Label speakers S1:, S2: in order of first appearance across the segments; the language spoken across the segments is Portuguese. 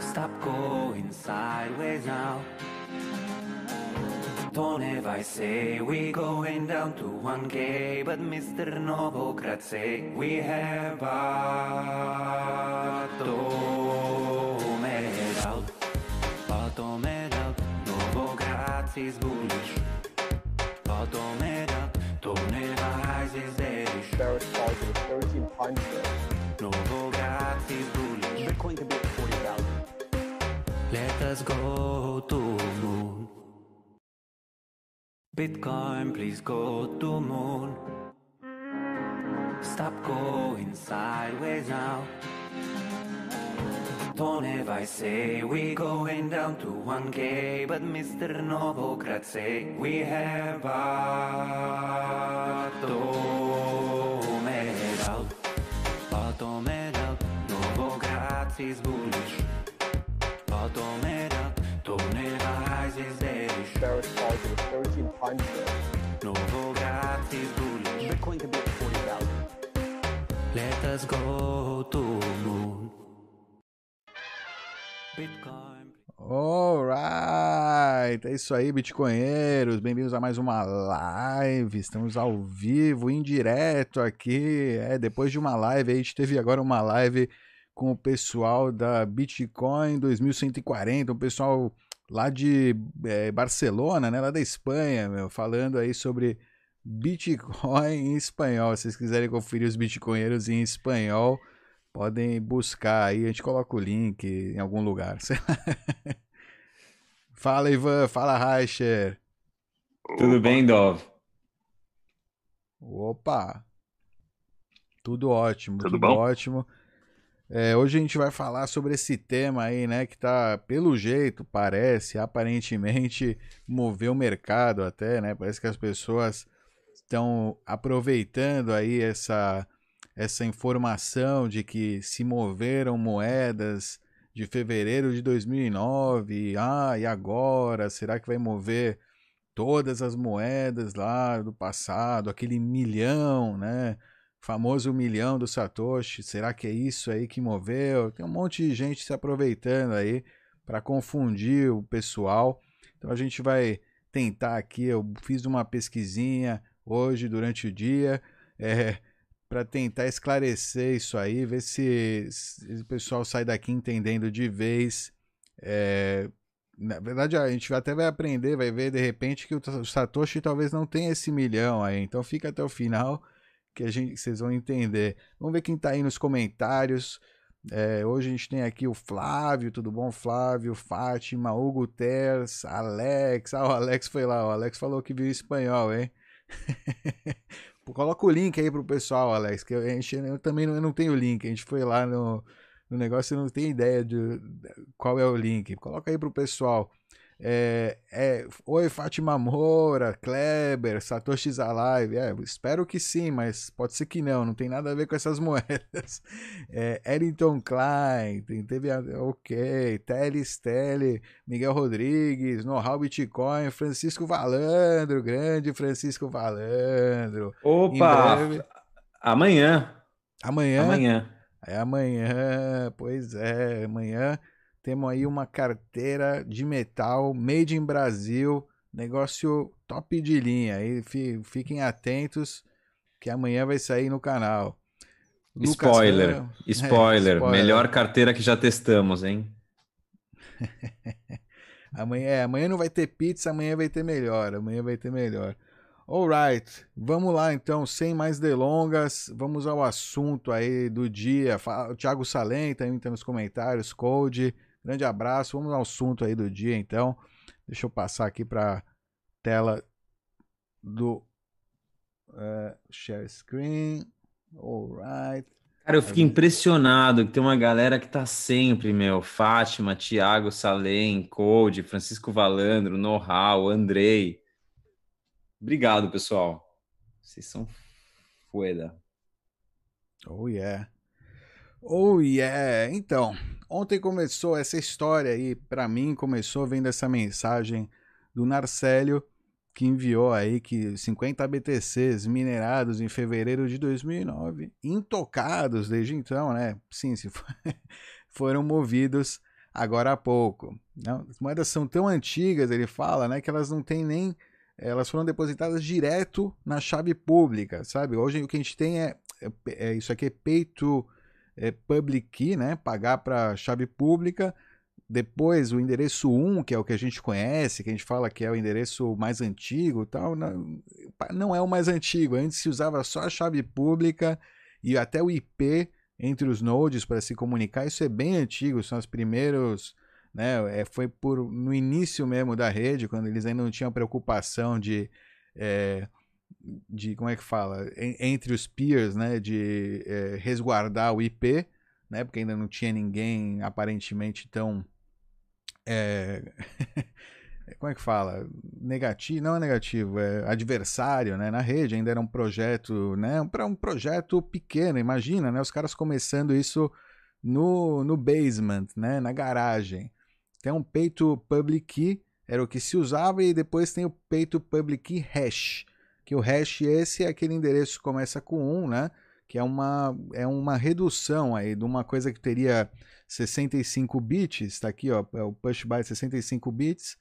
S1: Stop going sideways now. Don't ever say we going down to 1K, but Mr. Novo Grazie, we have Batomeral. Batomeral, Novo Grazie zgubisz. Batomeral, to never eyes is very
S2: Very positive, very impossible.
S1: Novo Grazie zgubisz.
S2: Bitcoin can be
S1: let us go to moon. Bitcoin, please go to moon. Stop going sideways now. Don't ever say we going down to 1K, but Mr. Novokrat say we have bottom it out. Bottom it out. Novokrat is bullish. Rise is
S2: target of 1300.
S1: Novogratz is bullish.
S2: Bitcoin could be at 40,000.
S1: Let us go to moon. Bitcoin.
S3: Alright, é isso aí, bitcoinheiros. Bem-vindos a mais uma live. Estamos ao vivo, em direto aqui. É, depois de uma live, a gente teve agora uma live com o pessoal da Bitcoin 2140, o pessoal lá de é, Barcelona, né, lá da Espanha, meu, falando aí sobre Bitcoin em espanhol. Se vocês quiserem conferir os bitcoinheiros em espanhol, podem buscar aí, a gente coloca o link em algum lugar. fala, Ivan, fala, Reicher.
S4: Tudo bem, Dov?
S3: Opa! Tudo ótimo,
S5: Tudo
S3: tudo,
S5: bom?
S3: ótimo. É, hoje a gente vai falar sobre esse tema aí, né, que tá, pelo jeito, parece, aparentemente, moveu o mercado até, né? Parece que as pessoas estão aproveitando aí essa, essa informação de que se moveram moedas de fevereiro de 2009. Ah, e agora? Será que vai mover todas as moedas lá do passado, aquele milhão, né? Famoso milhão do Satoshi. Será que é isso aí que moveu? Tem um monte de gente se aproveitando aí para confundir o pessoal. Então a gente vai tentar aqui. Eu fiz uma pesquisinha hoje durante o dia. É, para tentar esclarecer isso aí, ver se, se o pessoal sai daqui entendendo de vez. É, na verdade, a gente até vai aprender, vai ver de repente que o Satoshi talvez não tenha esse milhão aí. Então fica até o final que a gente, vocês vão entender. Vamos ver quem está aí nos comentários. É, hoje a gente tem aqui o Flávio, tudo bom, Flávio, Fátima, Hugo Ters, Alex. Ah, o Alex foi lá, o Alex falou que viu espanhol, hein? Coloca o link aí pro pessoal, Alex, que a gente, eu também não, eu não tenho link, a gente foi lá no, no negócio e não tem ideia de qual é o link. Coloca aí pro pessoal. É, é, Oi, Fátima Moura, Kleber, Satoshi Alive. É, espero que sim, mas pode ser que não, não tem nada a ver com essas moedas. É, Ellington Klein, tem, teve. Ok, Teles Tele, Miguel Rodrigues, Know-How Bitcoin, Francisco Valandro, grande Francisco Valandro.
S4: Opa!
S3: Breve.
S4: Amanhã.
S3: Amanhã.
S4: Amanhã.
S3: É amanhã, pois é, amanhã temos aí uma carteira de metal made in Brasil, negócio top de linha. Aí fi- fiquem atentos que amanhã vai sair no canal.
S4: Spoiler.
S3: Ramos-
S4: Spoiler.
S3: É, spoiler.
S4: Melhor carteira que já testamos, hein?
S3: Amanhã, é, amanhã não vai ter pizza, amanhã vai ter melhor. Amanhã vai ter melhor. Alright, vamos lá então, sem mais delongas, vamos ao assunto aí do dia. Fala- O Thiago Salem também está nos comentários, Code, grande abraço. Vamos ao assunto aí do dia então. Deixa eu passar aqui para tela do eh, share screen. Alright.
S4: Cara, eu fico impressionado que tem uma galera que tá sempre, meu. Fátima, Thiago Salem, Code, Francisco Valandro, Know-How, Andrei. Obrigado, pessoal. Vocês são fueda.
S3: Oh yeah. Oh yeah. Então, ontem começou essa história aí, pra mim começou vendo essa mensagem do Narcélio que enviou aí que 50 BTCs minerados em fevereiro de 2009, intocados desde então, né? Sim, se for- foram movidos agora há pouco. Não, as moedas são tão antigas, ele fala, né, que elas não têm nem elas foram depositadas direto na chave pública, sabe? Hoje o que a gente tem é, é, é isso aqui é peito é, public key, né? Pagar para chave pública. Depois o endereço 1, que é o que a gente conhece, que a gente fala que é o endereço mais antigo, tal, não, não é o mais antigo. Antes se usava só a chave pública e até o IP entre os nodes para se comunicar. Isso é bem antigo, são os primeiros né? É, foi por, no início mesmo da rede, quando eles ainda não tinham preocupação de, é, de como é que fala, entre os peers, né? De é, resguardar o IP, né? Porque ainda não tinha ninguém aparentemente tão é... como é que fala? Negativo, não é negativo, é adversário, né? Na rede ainda era um projeto, né? Para um projeto pequeno, imagina, né? Os caras começando isso no, no basement, né? Na garagem. Tem um peito public key, era o que se usava, e depois tem o peito public key hash, que o hash esse é aquele endereço que começa com 1, né? Que é uma, é uma redução aí de uma coisa que teria 65 bits, está aqui, ó, é o push byte 65 bits,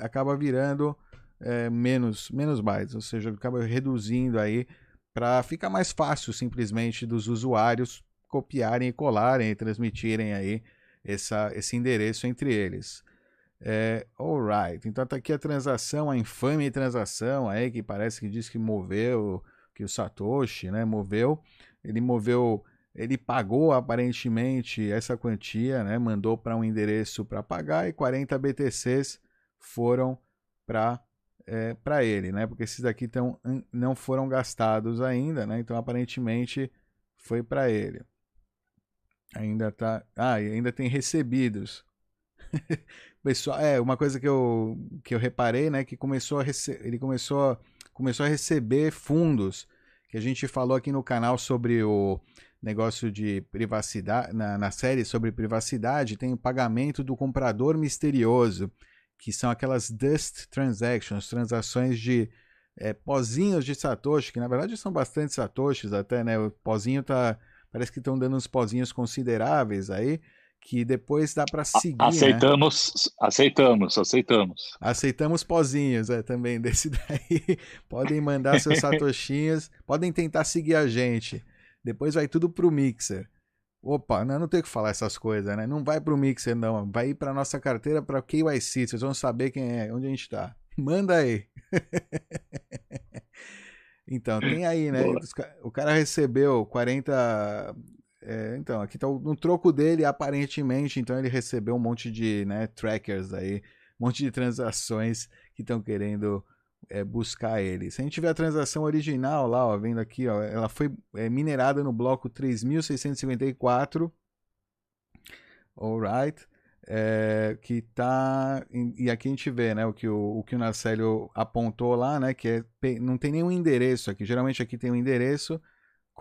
S3: acaba virando é, menos, menos bytes, ou seja, acaba reduzindo aí para ficar mais fácil simplesmente dos usuários copiarem e colarem e transmitirem aí essa, esse endereço entre eles. É, alright, então tá aqui a transação, a infame transação aí que parece que diz que moveu, que o Satoshi, né, moveu, ele moveu, ele pagou aparentemente essa quantia, né, mandou para um endereço para pagar e 40 BTCs foram para é, para ele, né, porque esses daqui tão, não foram gastados ainda, né, então aparentemente foi para ele. Ainda tá. Ah, ainda tem recebidos. Pessoal, é uma coisa que eu, que eu reparei, né, que começou a rece... ele começou começou a receber fundos que a gente falou aqui no canal sobre o negócio de privacidade, na, na série sobre privacidade, tem o pagamento do comprador misterioso, que são aquelas dust transactions, transações de é, pozinhos de satoshi, que na verdade são bastante satoshis até, né? O pozinho tá Parece que estão dando uns pozinhos consideráveis aí, que depois dá para seguir. Né?
S5: Aceitamos, né? aceitamos, aceitamos.
S3: Aceitamos pozinhos, é, também desse daí. podem mandar seus satoshinhos, podem tentar seguir a gente. Depois vai tudo pro Mixer. Opa, não, não tem que falar essas coisas, né? Não vai pro Mixer, não. Vai ir pra nossa carteira para KYC. Vocês vão saber quem é, onde a gente tá. Manda aí. Então, tem aí, né? O cara recebeu 40. É, então, aqui tá no troco dele, aparentemente, então ele recebeu um monte de né, trackers aí, um monte de transações que estão querendo é, buscar ele. Se a gente tiver a transação original lá, ó, vendo aqui, ó, ela foi é, minerada no bloco 3654. Alright é, que tá e aqui a gente vê né o que o, o que o Narcélio apontou lá né que é, não tem nenhum endereço aqui geralmente aqui tem um endereço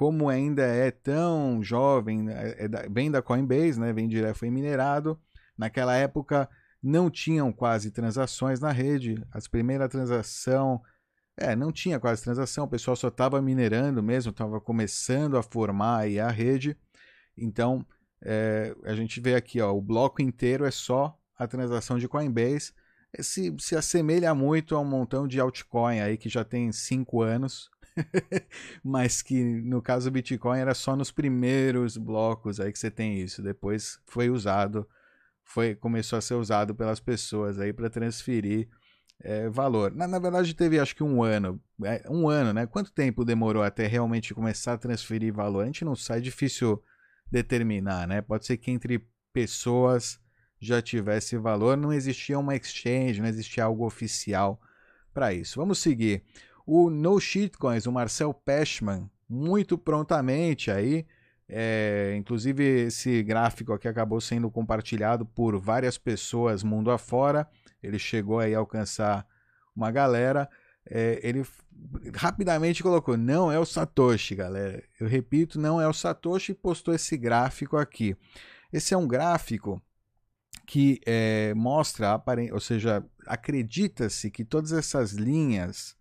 S3: como ainda é tão jovem é, é vem da Coinbase né vem direto foi minerado. Naquela época não tinham quase transações na rede. As primeiras transação é não tinha quase transação o pessoal só estava minerando mesmo estava começando a formar aí a rede. Então é, a gente vê aqui, ó, o bloco inteiro é só a transação de Coinbase. Se, se assemelha muito a um montão de altcoin aí que já tem cinco anos, mas que no caso do Bitcoin era só nos primeiros blocos aí que você tem isso. Depois foi usado, foi começou a ser usado pelas pessoas aí para transferir é, valor. Na, na, verdade teve acho que um ano, é, um ano, né? Quanto tempo demorou até realmente começar a transferir valor? A gente não sai, é difícil determinar, né? Pode ser que entre pessoas já tivesse valor, não existia uma exchange, não existia algo oficial para isso. Vamos seguir. O No Shitcoins, o Marcel Peschman, muito prontamente aí, é, inclusive esse gráfico aqui acabou sendo compartilhado por várias pessoas mundo afora. Ele chegou aí a alcançar uma galera. É, ele rapidamente colocou: não é o Satoshi, galera. Eu repito, não é o Satoshi e postou esse gráfico aqui. Esse é um gráfico que é, mostra, ou seja, acredita-se que todas essas linhas,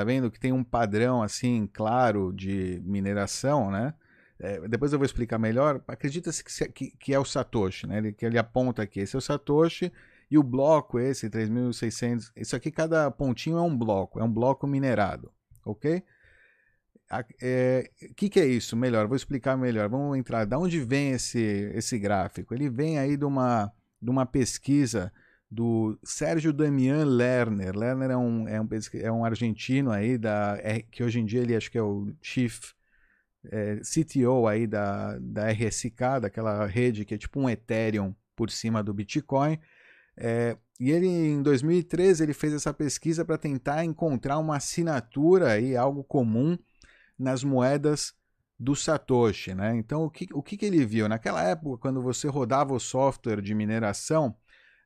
S3: tá vendo que tem um padrão assim claro de mineração, né? é, depois eu vou explicar melhor. Acredita-se que, que, que, é o Satoshi, né? Ele, que ele aponta aqui. Esse é o Satoshi e o bloco, esse 3.600. Isso aqui, cada pontinho é um bloco, é um bloco minerado, ok? O é, que, que é isso? Melhor, vou explicar melhor. Vamos entrar. Da onde vem esse, esse gráfico? Ele vem aí de uma, de uma pesquisa do Sérgio Damian Lerner. Lerner é um, é um, é um argentino aí, da, que hoje em dia ele acho que é o Chief é, CTO aí da, da RSK, daquela rede que é tipo um Ethereum por cima do Bitcoin. É, e ele, em 2013, ele fez essa pesquisa para tentar encontrar uma assinatura aí, algo comum nas moedas do Satoshi, né? Então, o que, o que, que ele viu? Naquela época, quando você rodava o software de mineração,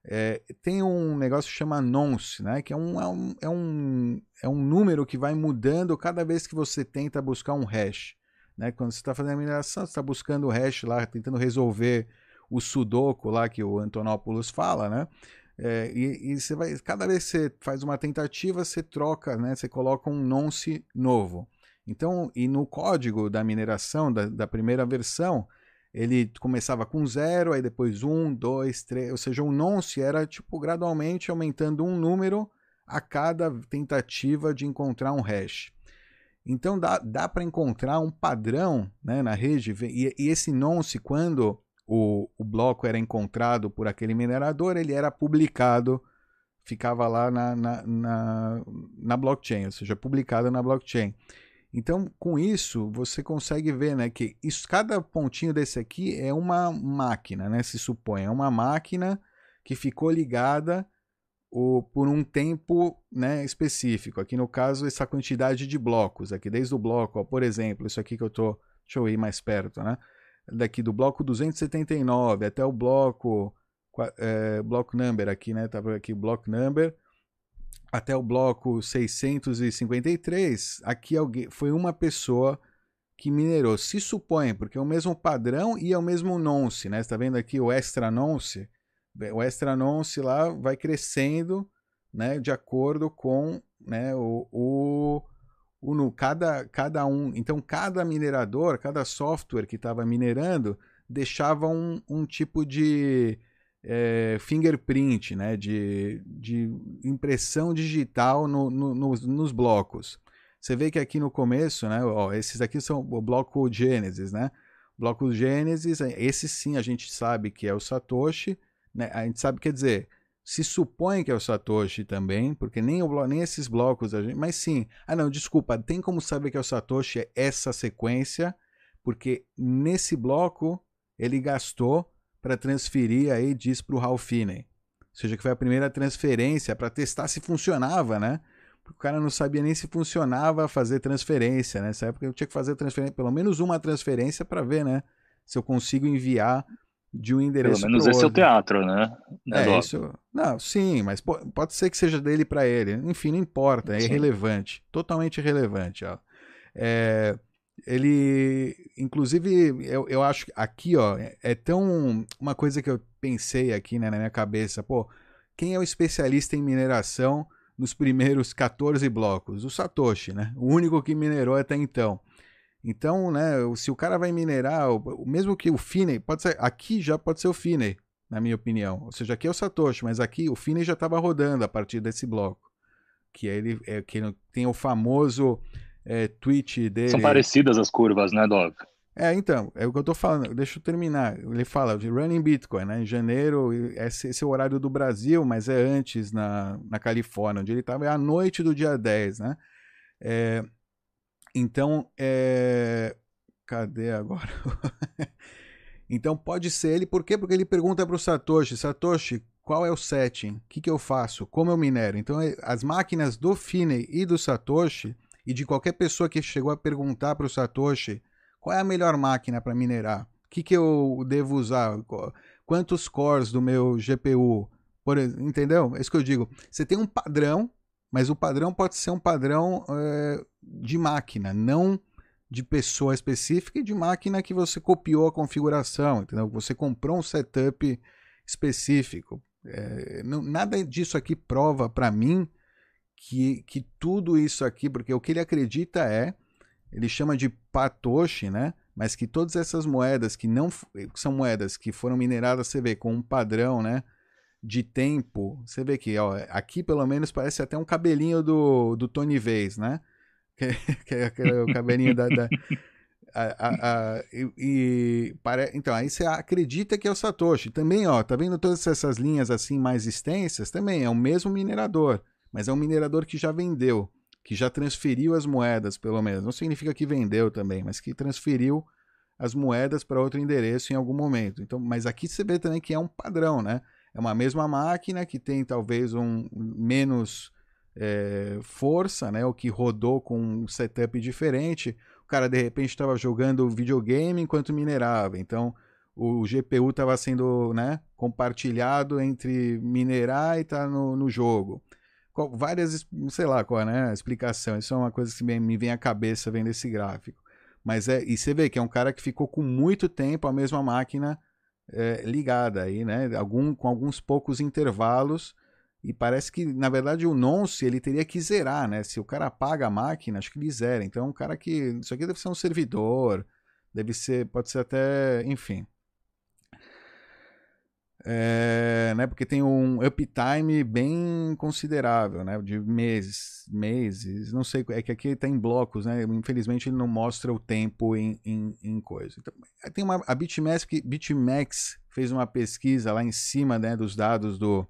S3: é, tem um negócio que chama nonce, né? Que é um, é, um, é, um, é um número que vai mudando cada vez que você tenta buscar um hash. Né? Quando você está fazendo a mineração, você está buscando o hash lá, tentando resolver o sudoku lá que o Antonopoulos fala, né? É, e, e, você vai, cada vez que você faz uma tentativa, você troca, né? Você coloca um nonce novo. Então, e no código da mineração da, da primeira versão, ele começava com zero, aí depois um, dois, três, ou seja, o nonce era tipo gradualmente aumentando um número a cada tentativa de encontrar um hash. Então dá, dá para encontrar um padrão né, na rede, e, e esse nonce, quando o, o bloco era encontrado por aquele minerador, ele era publicado, ficava lá na, na, na, na blockchain, ou seja, publicado na blockchain. Então, com isso, você consegue ver né, que isso, cada pontinho desse aqui é uma máquina, né, se supõe. É uma máquina que ficou ligada o, por um tempo né, específico. Aqui no caso, essa quantidade de blocos. Aqui desde o bloco, ó, por exemplo, isso aqui que eu estou. Deixa eu ir mais perto, né? Daqui do bloco 279 até o bloco. É, bloco number aqui, né? Tá aqui, bloco number. Até o bloco 653. Aqui alguém, foi uma pessoa que minerou. Se supõe, porque é o mesmo padrão e é o mesmo nonce, né? Você tá vendo aqui o extra nonce? o extra nonce lá vai crescendo né, de acordo com né, o, o, o cada, cada um. Então, cada minerador, cada software que estava minerando deixava um, um tipo de é, fingerprint, né, de, de impressão digital no, no, nos, nos blocos. Você vê que aqui no começo, né, ó, esses aqui são o bloco Gênesis, né? Bloco Gênesis, esse sim a gente sabe que é o Satoshi, né? A gente sabe, quer dizer, se supõe que é o Satoshi também, porque nem, o, nem esses blocos, a gente, mas sim. Ah, não, desculpa, tem como saber que é o Satoshi é essa sequência, porque nesse bloco ele gastou para transferir aí diz para o Ralph Finney. Ou seja, que foi a primeira transferência para testar se funcionava, né? Porque o cara não sabia nem se funcionava fazer transferência, né? Nessa época eu tinha que fazer transferência, pelo menos uma transferência para ver, né? Se eu consigo enviar de um endereço
S5: Pelo menos esse
S3: outro.
S5: é o teatro, né?
S3: É, é isso. Não, sim, mas pode ser que seja dele para ele. Enfim, não importa, é sim. irrelevante. Totalmente irrelevante. Ó. É, ele, inclusive, eu, eu acho que aqui, ó, é, tão. Uma coisa que eu pensei aqui né, na minha cabeça, pô, quem é o especialista em mineração nos primeiros 14 blocos? O Satoshi, né? O único que minerou até então. Então, né, se o cara vai minerar, mesmo que o Finney, pode ser, aqui já pode ser o Finney, na minha opinião. Ou seja, aqui é o Satoshi, mas aqui o Finney já estava rodando a partir desse bloco. Que é ele é, que tem o famoso é, tweet dele.
S5: São parecidas as curvas, né, Dov?
S3: É, então, é o que eu tô falando. Deixa eu terminar. Ele fala de running Bitcoin, né? Em janeiro, esse, esse é o horário do Brasil, mas é antes na, na Califórnia, onde ele estava, é à noite do dia 10, né? É, então, é... cadê agora? então pode ser ele, por quê? Porque ele pergunta para o Satoshi, Satoshi, qual é o setting? O que, que eu faço? Como eu minero? Então, é, as máquinas do Finney e do Satoshi, e de qualquer pessoa que chegou a perguntar para o Satoshi, qual é a melhor máquina para minerar? O que, que eu devo usar? Quantos cores do meu GPU? Por, entendeu? É isso que eu digo. Você tem um padrão mas o padrão pode ser um padrão é, de máquina, não de pessoa específica e de máquina que você copiou a configuração, entendeu? Você comprou um setup específico. É, não, nada disso aqui prova para mim que, que tudo isso aqui, porque o que ele acredita é, ele chama de Patoshi, né? mas que todas essas moedas que não que são moedas que foram mineradas, você vê com um padrão, né, de tempo. Você vê que, ó, aqui pelo menos parece até um cabelinho do, do Tony Vez, né? Que, que é o cabelinho da, da- a- a- a- e, e então aí você acredita que é o Satoshi também ó tá vendo todas essas linhas assim mais extensas também é o mesmo minerador mas é um minerador que já vendeu que já transferiu as moedas pelo menos. Não significa que vendeu também mas que transferiu as moedas para outro endereço em algum momento. Então mas aqui você vê também que é um padrão né? É uma mesma máquina que tem talvez um menos é, força né? O que rodou com um setup diferente. O cara de repente estava jogando videogame enquanto minerava. Então o GPU estava sendo né, compartilhado entre minerar e estar tá no, no jogo. Várias, sei lá qual né, explicação. Isso é uma coisa que me, me vem à cabeça vendo esse gráfico. Mas é, e você vê que é um cara que ficou com muito tempo a mesma máquina é, ligada aí, né? Algum, com alguns poucos intervalos. E parece que, na verdade, o nonce ele teria que zerar, né? Se o cara apaga a máquina, acho que ele zera. Então, é um cara que. Isso aqui deve ser um servidor, deve ser. Pode ser até. Enfim. É, né, porque tem um uptime bem considerável, né, de meses, meses, não sei, é que aqui está em blocos, né, infelizmente ele não mostra o tempo em, em, em coisa. Então, tem uma, a BitMEX, BitMEX fez uma pesquisa lá em cima né, dos dados do,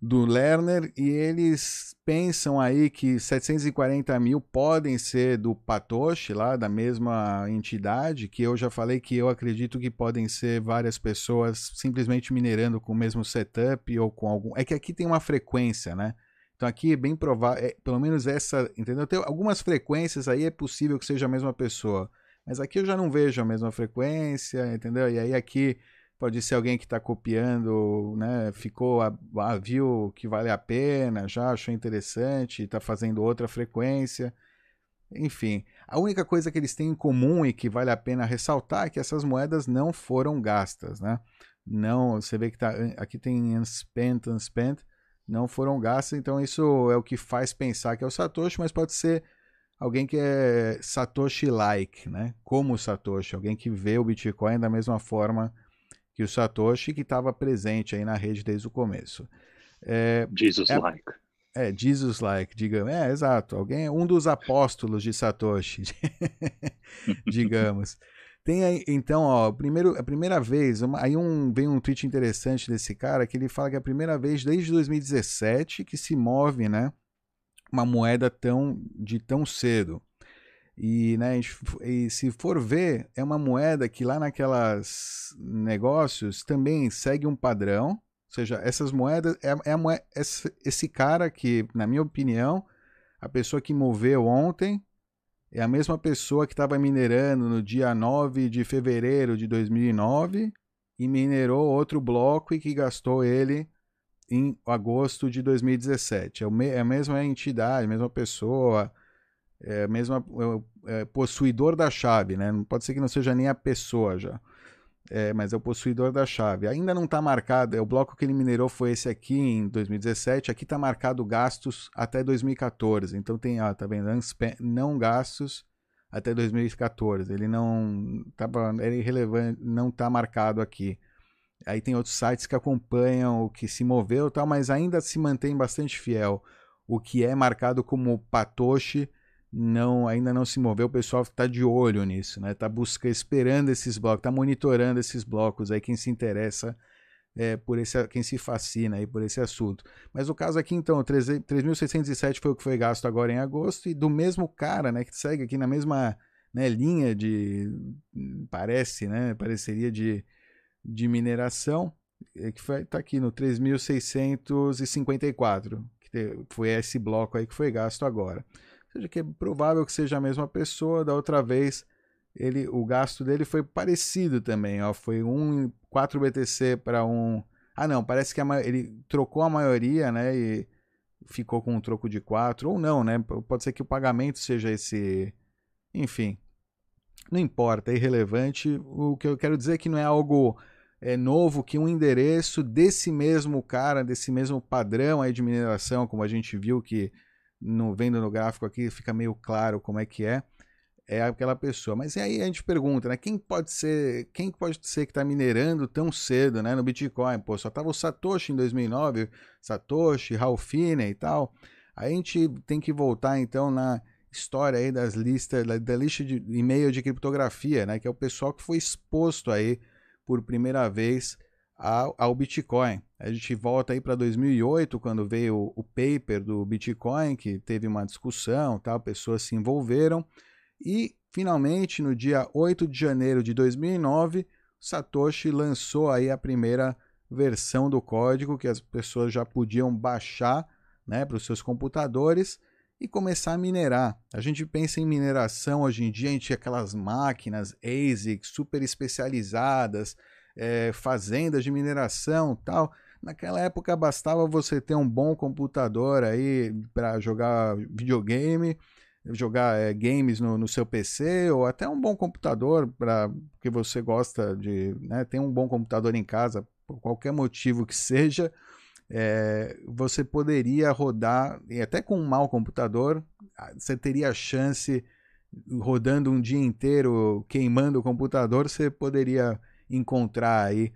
S3: do Lerner e eles pensam aí que 740 mil podem ser do Patoche lá da mesma entidade que eu já falei que eu acredito que podem ser várias pessoas simplesmente minerando com o mesmo setup ou com algum é que aqui tem uma frequência né? Então aqui é bem provável é, pelo menos essa entendeu? Tem algumas frequências aí é possível que seja a mesma pessoa mas aqui eu já não vejo a mesma frequência entendeu? E aí aqui Pode ser alguém que está copiando, né? Ficou, a, a, viu que vale a pena, já achou interessante, está fazendo outra frequência. Enfim, a única coisa que eles têm em comum e que vale a pena ressaltar é que essas moedas não foram gastas, né? Não, você vê que tá, aqui tem unspent, unspent, não foram gastas, então isso é o que faz pensar que é o Satoshi, mas pode ser alguém que é Satoshi-like, né? Como Satoshi, alguém que vê o Bitcoin da mesma forma que o Satoshi, que estava presente aí na rede desde o começo.
S5: É, Jesus-like.
S3: É, é Jesus-like, digamos. É, exato. Alguém, um dos apóstolos de Satoshi, digamos. Tem aí, então, ó, primeiro, a primeira vez, uma, aí um, vem um tweet interessante desse cara que ele fala que é a primeira vez desde 2017 que se move, né, uma moeda tão de tão cedo. E, né, e se for ver, é uma moeda que lá naquelas negócios também segue um padrão. Ou seja, essas moedas é, é moeda, esse, cara que, na minha opinião, a pessoa que moveu ontem é a mesma pessoa que estava minerando no dia 9 de fevereiro de 2009 e minerou outro bloco e que gastou ele em agosto de 2017. É, é a mesma entidade, a mesma pessoa é mesmo é, possuidor da chave, né? Não pode ser que não seja nem a pessoa já, é, mas é o possuidor da chave. Ainda não está marcado, é o bloco que ele minerou foi esse aqui em 2017. Aqui está marcado gastos até 2014. Então tem, ó, tá vendo? Não gastos até 2014. Ele não tava, era irrelevante, não está marcado aqui. Aí tem outros sites que acompanham o que se moveu, tal, mas ainda se mantém bastante fiel. O que é marcado como Patoshi não ainda não se moveu, o pessoal está de olho nisso, né? Está buscando, esperando esses blocos, está monitorando esses blocos aí quem se interessa é, por esse, quem se fascina aí por esse assunto. Mas o caso aqui então, 3.607 foi o que foi gasto agora em agosto e do mesmo cara, né, que segue aqui na mesma né, linha de parece, né, pareceria de, de mineração, que foi tá aqui no 3.654, que foi esse bloco aí que foi gasto agora seja que é provável que seja a mesma pessoa. Da outra vez, ele, o gasto dele foi parecido também, ó, foi um 4 BTC para um. Ah, não, parece que a, ele trocou a maioria, né, e ficou com um troco de 4 ou não, né? Pode ser que o pagamento seja esse, enfim. Não importa, é irrelevante. O que eu quero dizer é que não é algo é novo que um endereço desse mesmo cara, desse mesmo padrão aí de mineração, como a gente viu que no, vendo no gráfico aqui fica meio claro como é que é. é aquela pessoa. Mas aí a gente pergunta, né? Quem pode ser, quem pode ser que está minerando tão cedo, né, no Bitcoin? Pô, só tava o Satoshi em 2009, Satoshi, Ralph e tal. A gente tem que voltar então na história aí das listas, da lista de e-mail de criptografia, né, que é o pessoal que foi exposto aí por primeira vez ao, ao Bitcoin. A gente volta aí para 2008, quando veio o, paper do Bitcoin, que teve uma discussão, tal, pessoas se envolveram, e finalmente no dia 8 de janeiro de 2009, Satoshi lançou aí a primeira versão do código que as pessoas já podiam baixar né, para os seus computadores e começar a minerar. A gente pensa em mineração hoje em dia, a gente aquelas máquinas ASIC super especializadas, é, fazendas de mineração tal. Naquela época bastava você ter um bom computador aí para jogar videogame, jogar é, games no, no, seu PC ou até um bom computador para que você gosta de, né, ter um bom computador em casa por qualquer motivo que seja, é, você poderia rodar e até com um mau computador você teria a chance rodando um dia inteiro queimando o computador você poderia encontrar aí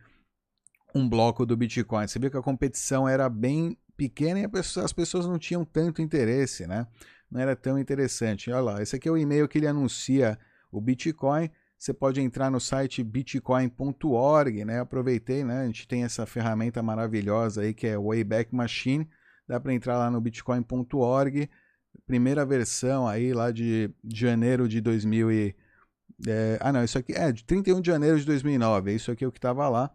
S3: um bloco do Bitcoin. Você viu que a competição era bem pequena e as pessoas não tinham tanto interesse, né? Não era tão interessante. Olha lá, esse aqui é o e-mail que ele anuncia o Bitcoin. Você pode entrar no site bitcoin.org, né? Aproveitei, né? A gente tem essa ferramenta maravilhosa aí que é Wayback Machine. Dá para entrar lá no bitcoin.org. Primeira versão aí lá de janeiro de 2000 e é, ah, não, isso aqui é de 31 de janeiro de 2009. É isso aqui é o que estava lá.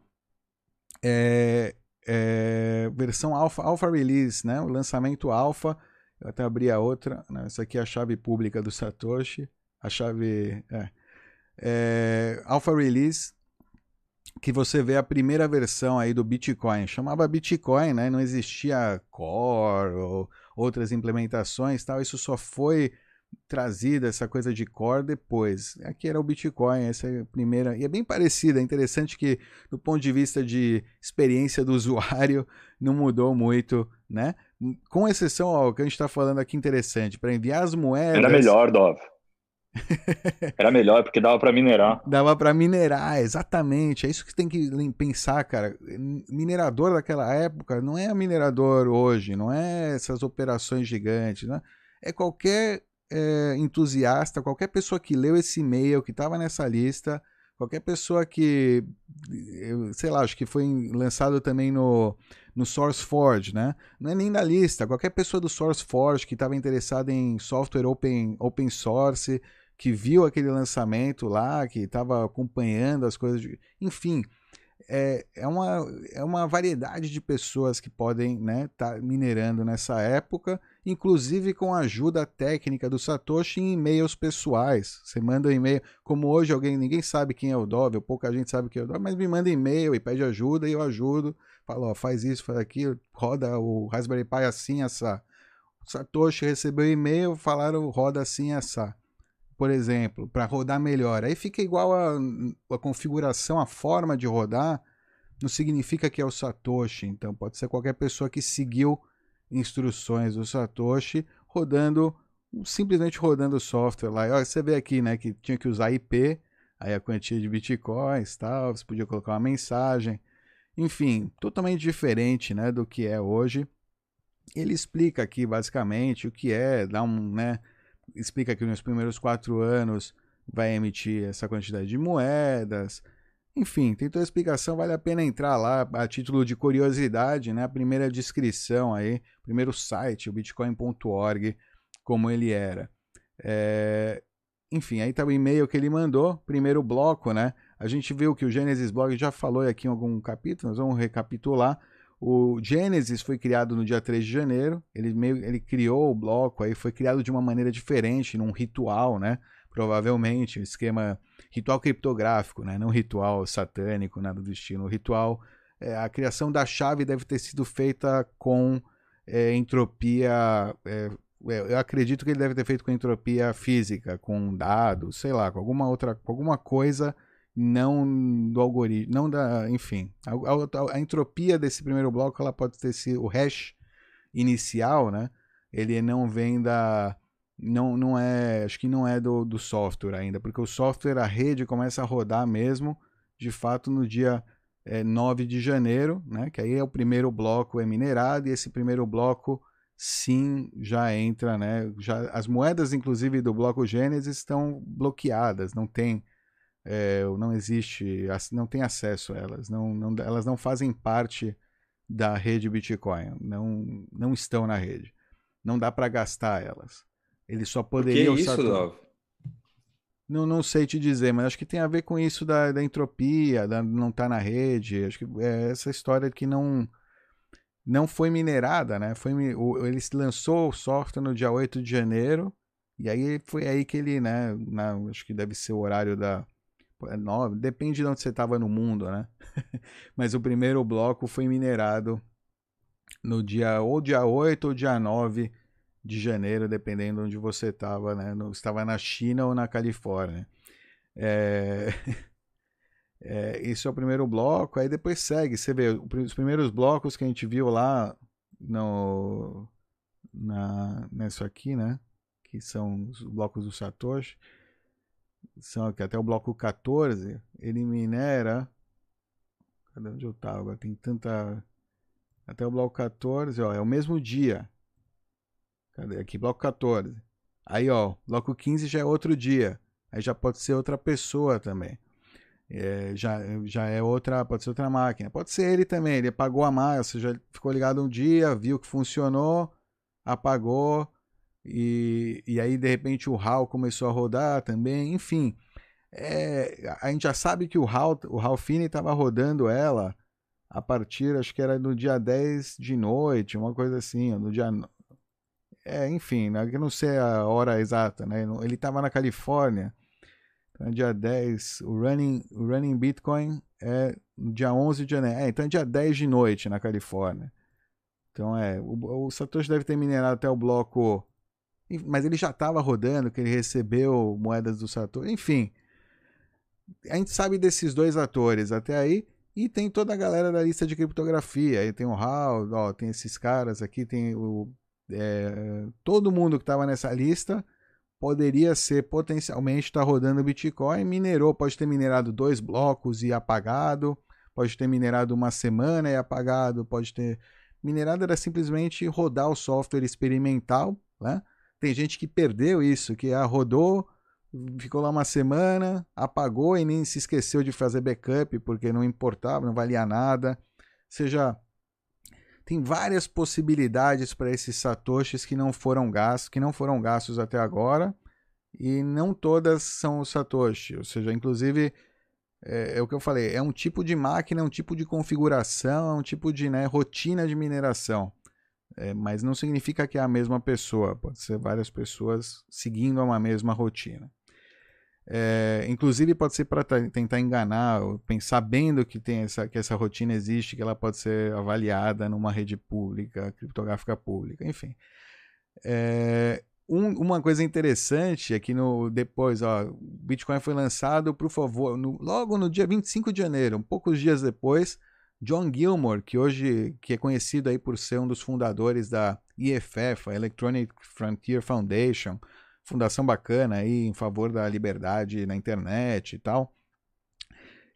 S3: É, é, versão alpha, alpha release, né? O lançamento alpha. Eu até abri a outra. Não, isso aqui é a chave pública do Satoshi. A chave. É, é, alpha release. Que você vê a primeira versão aí do Bitcoin. Chamava Bitcoin, né? Não existia Core ou outras implementações tal. Isso só foi trazida essa coisa de core depois. Aqui era o Bitcoin, essa é a primeira. E é bem parecida, é interessante que, do ponto de vista de experiência do usuário, não mudou muito, né? Com exceção ao que a gente está falando aqui interessante, para enviar as moedas.
S5: Era melhor, Dov. Era melhor porque dava para minerar.
S3: Dava para minerar, exatamente. É isso que tem que pensar, cara. Minerador daquela época não é minerador hoje, não é essas operações gigantes, né? É qualquer é, entusiasta, qualquer pessoa que leu esse e-mail, que estava nessa lista, qualquer pessoa que, sei lá, acho que foi lançado também no, no SourceForge, né? Não é nem da lista, qualquer pessoa do SourceForge que estava interessada em software open, open source, que viu aquele lançamento lá, que estava acompanhando as coisas, de... enfim, é, é, uma, é uma variedade de pessoas que podem estar né, tá minerando nessa época inclusive com a ajuda técnica do Satoshi em e-mails pessoais. Você manda um e-mail, como hoje alguém, ninguém sabe quem é o Dove, pouca gente sabe quem é o Dove, mas me manda e-mail e pede ajuda e eu ajudo. Falo, ó, faz isso, faz aquilo, roda o Raspberry Pi assim, essa. O Satoshi recebeu e-mail, falaram roda assim, essa. Por exemplo, para rodar melhor. Aí fica igual a, a configuração, a forma de rodar, não significa que é o Satoshi. Então pode ser qualquer pessoa que seguiu instruções do Satoshi rodando, simplesmente rodando o software lá. olha, você vê aqui, né, que tinha que usar IP, aí a quantia de bitcoins, tal, você podia colocar uma mensagem. Enfim, totalmente diferente, né, do que é hoje. Ele explica aqui basicamente o que é, dá um, né, explica que nos primeiros quatro anos vai emitir essa quantidade de moedas, enfim, tem toda a explicação, vale a pena entrar lá a título de curiosidade, né? A primeira descrição aí, primeiro site, o bitcoin.org, como ele era. É... Enfim, aí tá o e-mail que ele mandou, primeiro bloco, né? A gente viu que o Genesis Blog já falou aqui em algum capítulo, nós vamos recapitular. O Genesis foi criado no dia 3 de janeiro, ele, meio, ele criou o bloco, aí foi criado de uma maneira diferente, num ritual, né? Provavelmente, um esquema ritual criptográfico, né? não ritual satânico, nada do estilo. O ritual, é, a criação da chave deve ter sido feita com é, entropia. É, é, eu acredito que ele deve ter feito com entropia física, com dados, sei lá, com alguma outra, com alguma coisa não do algoritmo, não da, enfim, a, a, a, entropia desse primeiro bloco ela pode ter sido o hash inicial, né? Ele não vem da não, não é, acho que não é do, do software ainda, porque o software, a rede começa a rodar mesmo, de fato, no dia é, 9 de janeiro, né? Que aí é o primeiro bloco é minerado e esse primeiro bloco sim já entra, né? Já, as moedas, inclusive, do bloco Gênesis estão bloqueadas, não tem, é, não existe, não tem acesso a elas, não, não, elas não fazem parte da rede Bitcoin, não, não estão na rede, não dá para gastar elas. Ele só poderia.
S4: Que isso, Love?
S3: Não, não sei te dizer, mas acho que tem a ver com isso da, da entropia, da não estar tá na rede. Acho que é essa história que não não foi minerada, né? Foi, o, ele lançou o software no dia 8 de janeiro, e aí foi aí que ele, né? Na, acho que deve ser o horário da. É nove, depende de onde você estava no mundo, né? Mas o primeiro bloco foi minerado no dia ou dia 8 ou dia 9 de janeiro, dependendo onde você estava, né? No, estava na China ou na Califórnia. É... É, esse é o primeiro bloco, aí depois segue. Você vê os primeiros blocos que a gente viu lá no na nisso aqui, né? Que são os blocos do Satoshi. São até o bloco 14, ele minera. Cadê onde eu tava? Tem tanta. Até o bloco 14, ó, é o mesmo dia. Cadê? Aqui, bloco 14. Aí, ó, bloco 15 já é outro dia. Aí já pode ser outra pessoa também. É, já, já é outra, pode ser outra máquina. Pode ser ele também, ele apagou a máquina, você já ficou ligado um dia, viu que funcionou, apagou, e, e aí de repente o HAL começou a rodar também, enfim. É, a gente já sabe que o HAL, o HAL Fini estava rodando ela a partir, acho que era no dia 10 de noite, uma coisa assim, no dia... É, enfim, né, eu não sei a hora exata, né? Ele estava na Califórnia, então, dia 10, o Running, o running Bitcoin é dia 11 de janeiro. É, então é dia 10 de noite na Califórnia. Então é, o, o Satoshi deve ter minerado até o bloco. Mas ele já estava rodando, que ele recebeu moedas do Satoshi. Enfim, a gente sabe desses dois atores até aí. E tem toda a galera da lista de criptografia. Aí tem o Hal, ó, tem esses caras aqui, tem o. É, todo mundo que estava nessa lista poderia ser potencialmente estar tá rodando Bitcoin, minerou, pode ter minerado dois blocos e apagado, pode ter minerado uma semana e apagado, pode ter minerado era simplesmente rodar o software experimental, né? Tem gente que perdeu isso, que ah, rodou, ficou lá uma semana, apagou e nem se esqueceu de fazer backup porque não importava, não valia nada. Seja tem várias possibilidades para esses satoshis que não foram gastos, que não foram gastos até agora, e não todas são o satoshi, ou seja, inclusive é, é, o que eu falei, é um tipo de máquina, é um tipo de configuração, é um tipo de né, rotina de mineração. É, mas não significa que é a mesma pessoa, pode ser várias pessoas seguindo uma mesma rotina. É, inclusive pode ser para tentar enganar, sabendo que, tem essa, que essa rotina existe, que ela pode ser avaliada numa rede pública, criptográfica pública, enfim. É, um, uma coisa interessante é que no, depois, o Bitcoin foi lançado, por favor, no, logo no dia 25 de janeiro, poucos dias depois, John Gilmore, que hoje que é conhecido aí por ser um dos fundadores da EFF, a Electronic Frontier Foundation, fundação bacana aí em favor da liberdade na internet e tal.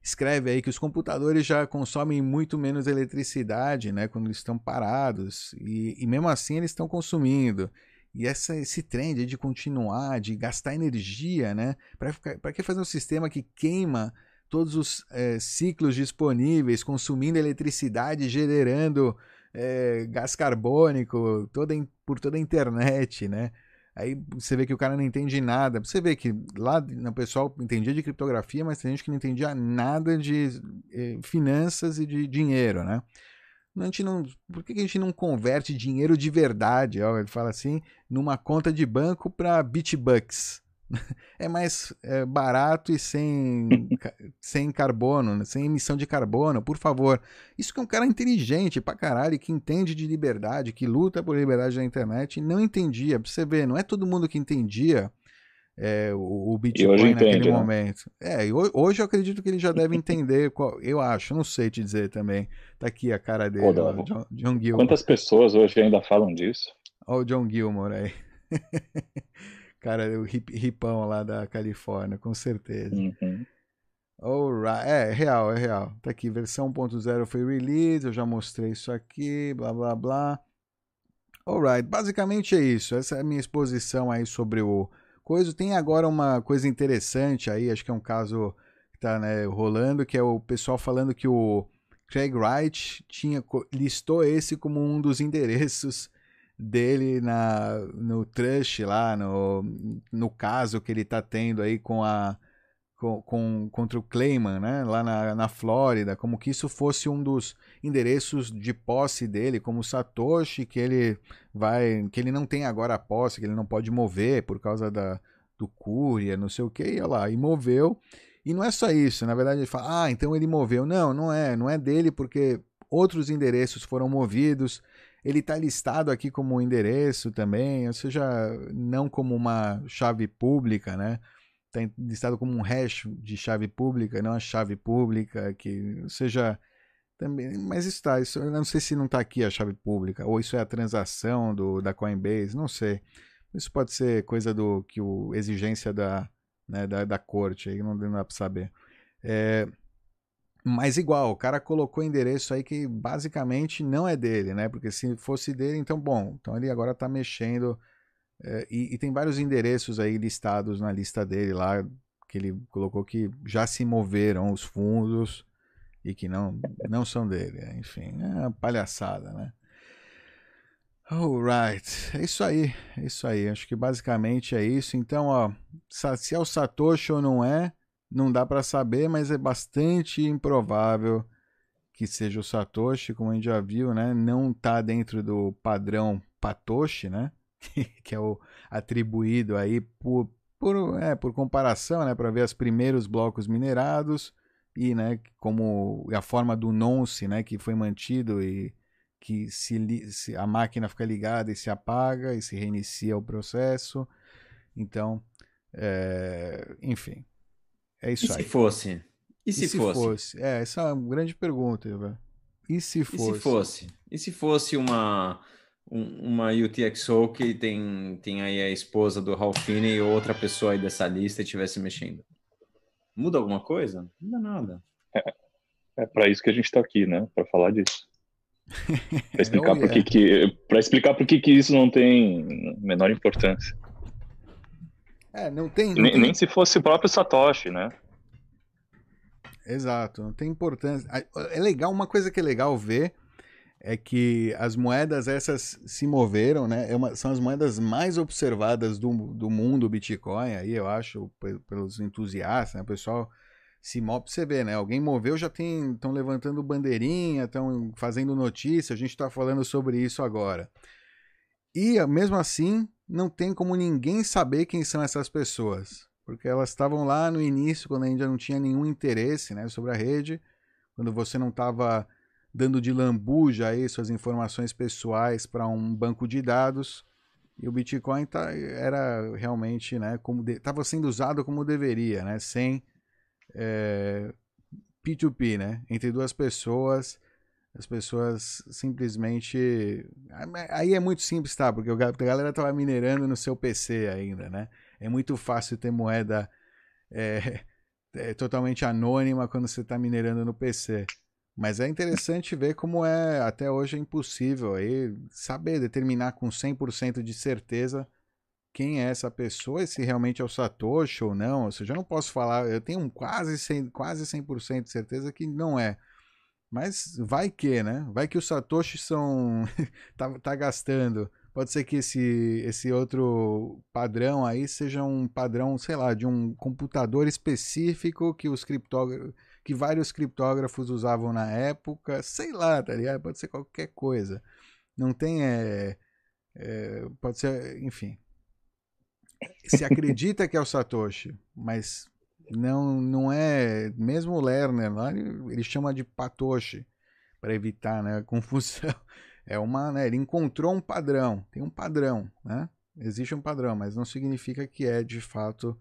S3: Escreve aí que os computadores já consomem muito menos eletricidade, né, quando eles estão parados e, e mesmo assim eles estão consumindo. E essa, esse trend de continuar, de gastar energia, né? Para que fazer um sistema que queima todos os é, ciclos disponíveis, consumindo eletricidade, gerando é, gás carbônico toda, por toda a internet, né? Aí você vê que o cara não entende nada. Você vê que lá o pessoal entendia de criptografia, mas tem gente que não entendia nada de eh, finanças e de dinheiro, né? A gente não, por que a gente não converte dinheiro de verdade, ó, ele fala assim, numa conta de banco para Bitbucks? É mais é, barato e sem, sem carbono, né? sem emissão de carbono, por favor. Isso que é um cara inteligente pra caralho, que entende de liberdade, que luta por liberdade na internet, e não entendia. Pra você ver, não é todo mundo que entendia é, o, o Bitcoin naquele entende, né? momento. É, hoje eu acredito que ele já deve entender, qual, eu acho, não sei te dizer também. Tá aqui a cara dele, Pô, ó, John, John Gilmore.
S5: Quantas pessoas hoje ainda falam disso?
S3: Olha o John Gilmore aí. Cara, o hip, hipão lá da Califórnia, com certeza.
S5: Uhum.
S3: Alright. É, é real, é real. Tá aqui, versão 1.0 foi release, eu já mostrei isso aqui, blá blá blá. Alright, basicamente é isso. Essa é a minha exposição aí sobre o coisa. Tem agora uma coisa interessante aí, acho que é um caso que tá né, rolando, que é o pessoal falando que o Craig Wright tinha, listou esse como um dos endereços dele na, no Trush lá, no, no caso que ele tá tendo aí com a com, com, contra o Clayman, né, lá na, na Flórida, como que isso fosse um dos endereços de posse dele, como Satoshi, que ele vai, que ele não tem agora a posse, que ele não pode mover por causa da, do Curia, não sei o que, e lá, e moveu. E não é só isso, na verdade ele fala, ah, então ele moveu. Não, não é, não é dele porque outros endereços foram movidos. Ele está listado aqui como endereço também, ou seja, não como uma chave pública, né? Está listado como um hash de chave pública, não a chave pública, que seja também, mas está, isso, eu não sei se não está aqui a chave pública, ou isso é a transação do, da Coinbase, não sei. Isso pode ser coisa do que o exigência da, né, da, da corte, aí não, não dá para saber. É, mas igual, o cara colocou endereço aí que basicamente não é dele, né? Porque se fosse dele, então bom, então ele agora está mexendo é, e, e, tem vários endereços aí listados na lista dele lá, que ele colocou que já se moveram os fundos e que não, não são dele. Enfim, é uma palhaçada, né? Alright, é isso aí, é isso aí. Acho que basicamente é isso. Então, ó, se é o Satoshi ou não é, não dá para saber, mas é bastante improvável que seja o Satoshi, como a gente já viu, né? Não está dentro do padrão Patoshi, né? que é o atribuído aí por, por, é, por comparação, né, para ver os primeiros blocos minerados e, né, como a forma do nonce, né, que foi mantido e que se, se, a máquina fica ligada e se apaga e se reinicia o processo. Então, é, enfim, é isso
S4: e
S3: aí.
S4: Se fosse? E se,
S3: e se
S4: fosse?
S3: fosse? É, essa é uma grande pergunta, Ivan. E se fosse?
S4: E se fosse? E se fosse uma um, uma UTXO que tem, tem aí a esposa do Ralph Finney ou outra pessoa aí dessa lista estivesse mexendo. Muda alguma coisa? Não muda nada.
S5: É, é para isso que a gente está aqui, né? Para falar disso. Para explicar, oh, yeah. por que, que, explicar por que, que isso não tem menor importância.
S3: É, não tem,
S5: nem, nem se fosse o próprio Satoshi, né?
S3: Exato, não tem importância. É legal, uma coisa que é legal ver é que as moedas essas se moveram, né? É uma, são as moedas mais observadas do, do mundo Bitcoin, aí eu acho, pelos entusiastas, né? O pessoal se move, você vê, né? Alguém moveu, já tem, estão levantando bandeirinha, estão fazendo notícia, a gente está falando sobre isso agora. E mesmo assim, não tem como ninguém saber quem são essas pessoas, porque elas estavam lá no início, quando ainda não tinha nenhum interesse, né, sobre a rede, quando você não estava dando de lambuja aí suas informações pessoais para um banco de dados. E o Bitcoin tá, era realmente, né, como estava sendo usado como deveria, né, sem é, P2P, né, entre duas pessoas, as pessoas simplesmente, aí é muito simples, tá, porque a galera estava minerando no seu PC ainda, né, é muito fácil ter moeda é, é totalmente anônima quando você está minerando no PC. Mas é interessante ver como é, até hoje é impossível aí saber, determinar com 100% de certeza quem é essa pessoa e se realmente é o Satoshi ou não. Ou seja, eu não posso falar, eu tenho quase 100%, quase 100% de certeza que não é. Mas vai que, né? Vai que os Satoshi são. tá, tá gastando. Pode ser que esse, esse outro padrão aí seja um padrão, sei lá, de um computador específico que os criptógrafos que vários criptógrafos usavam na época, sei lá, tá ligado? Pode ser qualquer coisa. Não tem. É, é, pode ser, enfim. Se acredita que é o Satoshi, mas não, não é. Mesmo o Lerner lá, ele, ele chama de Patoshi, para evitar né, confusão. É uma, né, ele encontrou um padrão, tem um padrão, né? Existe um padrão, mas não significa que é de fato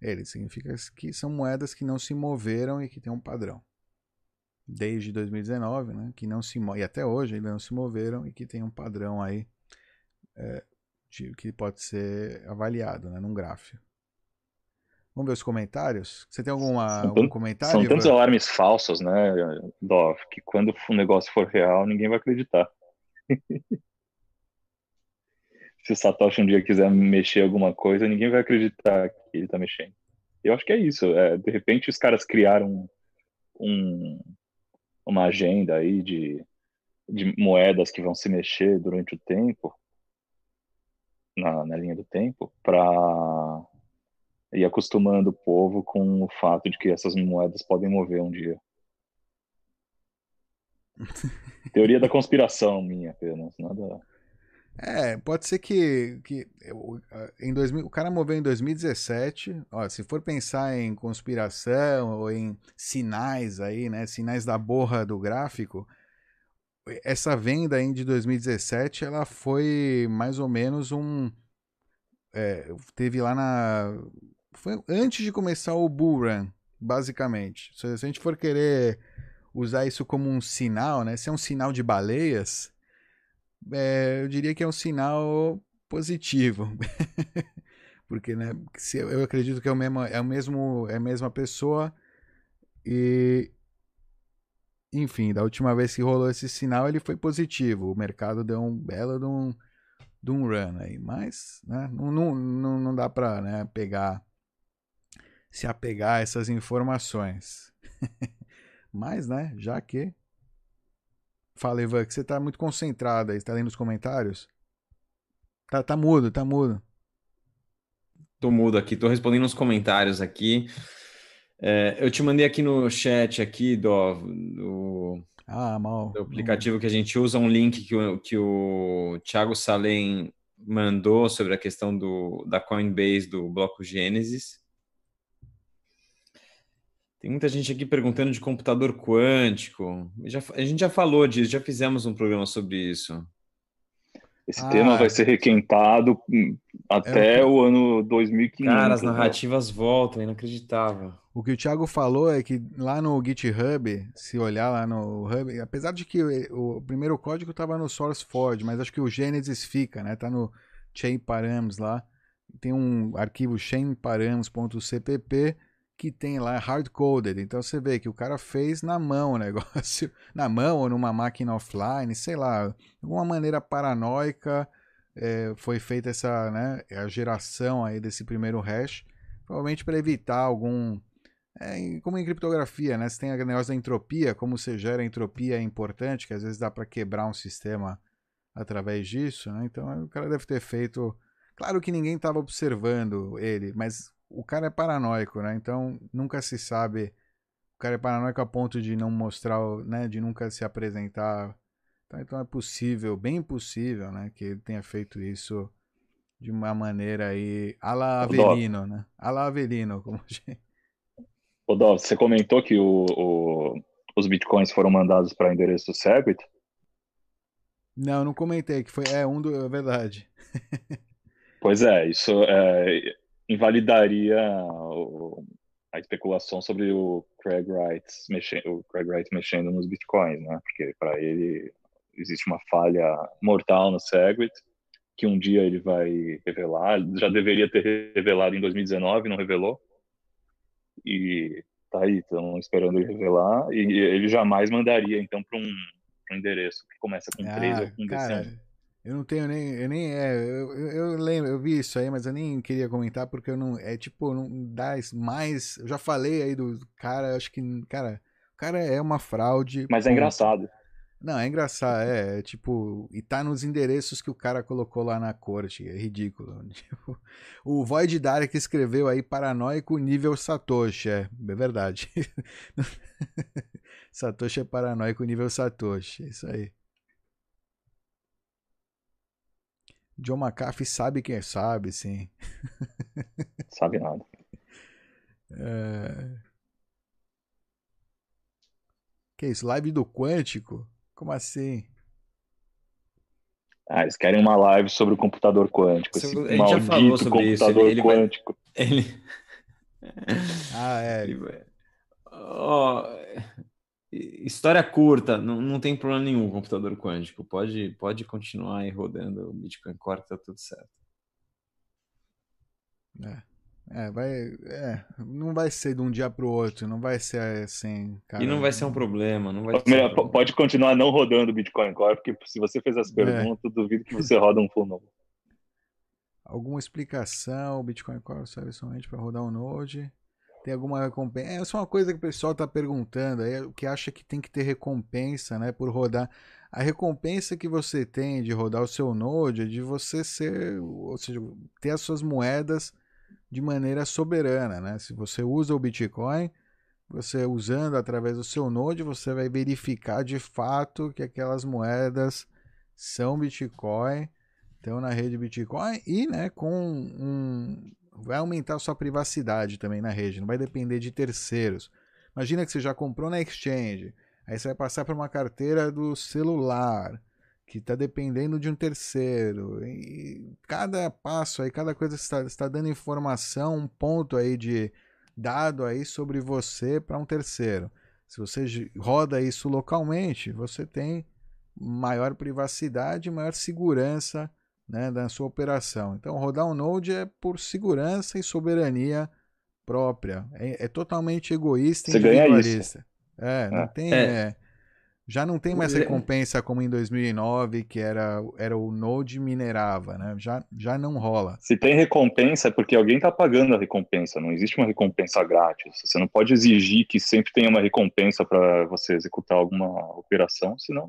S3: ele significa que são moedas que não se moveram e que tem um padrão. Desde 2019, né, que não se e até hoje ainda não se moveram e que tem um padrão aí é, que pode ser avaliado, né, num gráfico. Vamos ver os comentários? Você tem alguma,
S5: São
S3: algum comentário?
S5: São tantos
S3: Ivan?
S5: alarmes falsos, né, Dov, que quando o negócio for real, ninguém vai acreditar. Se o Satoshi um dia quiser mexer alguma coisa, ninguém vai acreditar que ele está mexendo. Eu acho que é isso. é, de repente, os caras criaram um, uma agenda aí de, de moedas que vão se mexer durante o tempo, na, na linha do tempo, para ir acostumando o povo com o fato de que essas moedas podem mover um dia. Teoria da conspiração minha apenas, nada.
S3: É, pode ser que, que o- em 2000, o cara moveu em 2017. Ó, se for pensar em conspiração ou em sinais aí, né? Sinais da borra do gráfico, essa venda aí de 2017, ela foi mais ou menos um. é, teve lá na. Foi antes de começar o Bull Run, basicamente. Se, a gente for querer usar isso como um sinal, né? Se é um sinal de baleias, é, eu diria que é um sinal positivo. Porque, né, se eu, acredito que é o mesmo, é o mesmo, é a mesma pessoa e enfim, da última vez que rolou esse sinal, ele foi positivo. O mercado deu um belo de um, de um run aí, mas, né, não, não, não, dá pra, né, pegar se apegar a essas informações. mas, né, já que Fala, Ivan, que você tá muito concentrado aí. Você tá lendo os comentários? Tá, tá mudo, tá mudo.
S4: Tô mudo aqui, tô respondendo uns comentários aqui. É, eu te mandei aqui no chat aqui do, do,
S3: Ah, mal.
S4: do aplicativo que a gente usa um link que o, que o Thiago Salem mandou sobre a questão do, da Coinbase do bloco Gênesis. Tem muita gente aqui perguntando de computador quântico. Já, a gente já falou disso, já fizemos um programa sobre isso.
S5: Esse
S3: Ah,
S5: tema vai ser requentado hum, até
S3: É o
S5: o ano 2500.
S4: Cara, as
S5: né?
S4: narrativas voltam, inacreditável.
S3: O que o Thiago falou é que lá no GitHub, se olhar lá no Hub, apesar de que o, o primeiro código estava no SourceForge, mas acho que o Genesis fica, né? Tá no chain params lá. Tem um arquivo chainparams.cpp que tem lá hard-coded. Então você vê que o cara fez na mão o negócio, na mão ou numa máquina offline, sei lá, de alguma maneira paranoica é, foi feita essa, né, a geração aí desse primeiro hash, provavelmente para evitar algum é, como em criptografia, né? Você tem o negócio da entropia, como você gera entropia é importante, que às vezes dá para quebrar um sistema através disso, né? Então o cara deve ter feito. Claro que ninguém estava observando ele, mas o cara é paranoico, né? Então nunca se sabe. O cara é paranoico a ponto de não mostrar, né? De nunca se apresentar. Então, então é possível, bem possível, né? Que ele tenha feito isso de uma maneira aí. A la
S5: Ô, Doc.
S3: Avelino, né? A la Avelino, como a gente
S5: Ô, Dov, você comentou que o, o- os bitcoins foram mandados para o endereço do Segwit.
S3: Não, não comentei que foi. É um do. É verdade.
S5: Pois é, isso é, invalidaria o- a especulação sobre o Craig Wright mexendo, o Craig Wright mexendo nos bitcoins, né? Porque para ele existe uma falha mortal no Segwit que um dia ele vai revelar. Já deveria ter revelado em 2019, não revelou. E tá aí, estão esperando ele revelar. E ele jamais mandaria então para um, um endereço que começa com 3 ou
S3: Ah,
S5: com
S3: cara,
S5: decênio.
S3: Eu não tenho nem. Eu nem. É, eu, eu, lembro, eu vi isso aí, mas eu nem queria comentar porque eu não. É tipo, não dá mais. Eu já falei aí do cara, acho que. Cara, o cara é uma fraude.
S5: Mas é engraçado.
S3: Não, é engraçado, é, é tipo, e tá nos endereços que o cara colocou lá na corte, é ridículo. Tipo, o Void Dark escreveu aí paranoico nível Satoshi, é, é verdade. Satoshi é paranoico nível Satoshi, é isso aí. John McAfee sabe quem sabe, sim.
S5: Sabe nada.
S3: É... Que isso, live do Quântico? Como assim?
S5: Ah, eles querem uma live sobre o computador quântico.
S4: Isso-
S5: Esse
S4: a gente já
S5: maldito
S4: falou sobre isso,
S5: computador
S4: ele- ele vai-
S5: quântico.
S4: Ele.
S3: Ah, é.
S4: ele vai- Ó, história curta, não, não tem problema nenhum com o computador quântico. Pode, pode continuar aí rodando o Bitcoin Core, tá tudo certo.
S3: É. É, vai. É, não vai ser de um dia pro outro, não vai ser assim, cara.
S4: E não vai ser um problema, não vai ser um
S5: Melhor,
S4: problema.
S5: pode continuar não rodando o Bitcoin Core, porque se você fez as perguntas, eu duvido que você roda um full node.
S3: Alguma explicação? O Bitcoin Core serve somente para rodar um Node? Tem alguma recompensa? É, Essa é uma coisa que o pessoal tá perguntando aí, o que acha que tem que ter recompensa, né, por rodar. A recompensa que você tem de rodar o seu Node é de você ser, ou seja, ter as suas moedas de maneira soberana, né? Se você usa o Bitcoin, você usando através do seu Node, você vai verificar de fato que aquelas moedas são Bitcoin, estão na rede Bitcoin e, né, com um vai aumentar a sua privacidade também na rede, não vai depender de terceiros. Imagina que você já comprou na exchange, aí você vai passar para uma carteira do celular que está dependendo de um terceiro. E cada passo aí, cada coisa está, está dando informação, um ponto aí de dado aí sobre você para um terceiro. Se você roda isso localmente, você tem maior privacidade, maior segurança né, da sua operação. Então, rodar um Node é por segurança e soberania própria. É, é totalmente egoísta e
S5: Você ganha
S3: individualista. É, não
S5: É.
S3: tem.
S4: É.
S3: é, já não tem mais
S4: É.
S3: recompensa como em 2009, que era, era o Node minerava, né? Já, já não rola.
S5: Se tem recompensa, é porque alguém está pagando a recompensa. Não existe uma recompensa grátis. Você não pode exigir que sempre tenha uma recompensa para você executar alguma operação, senão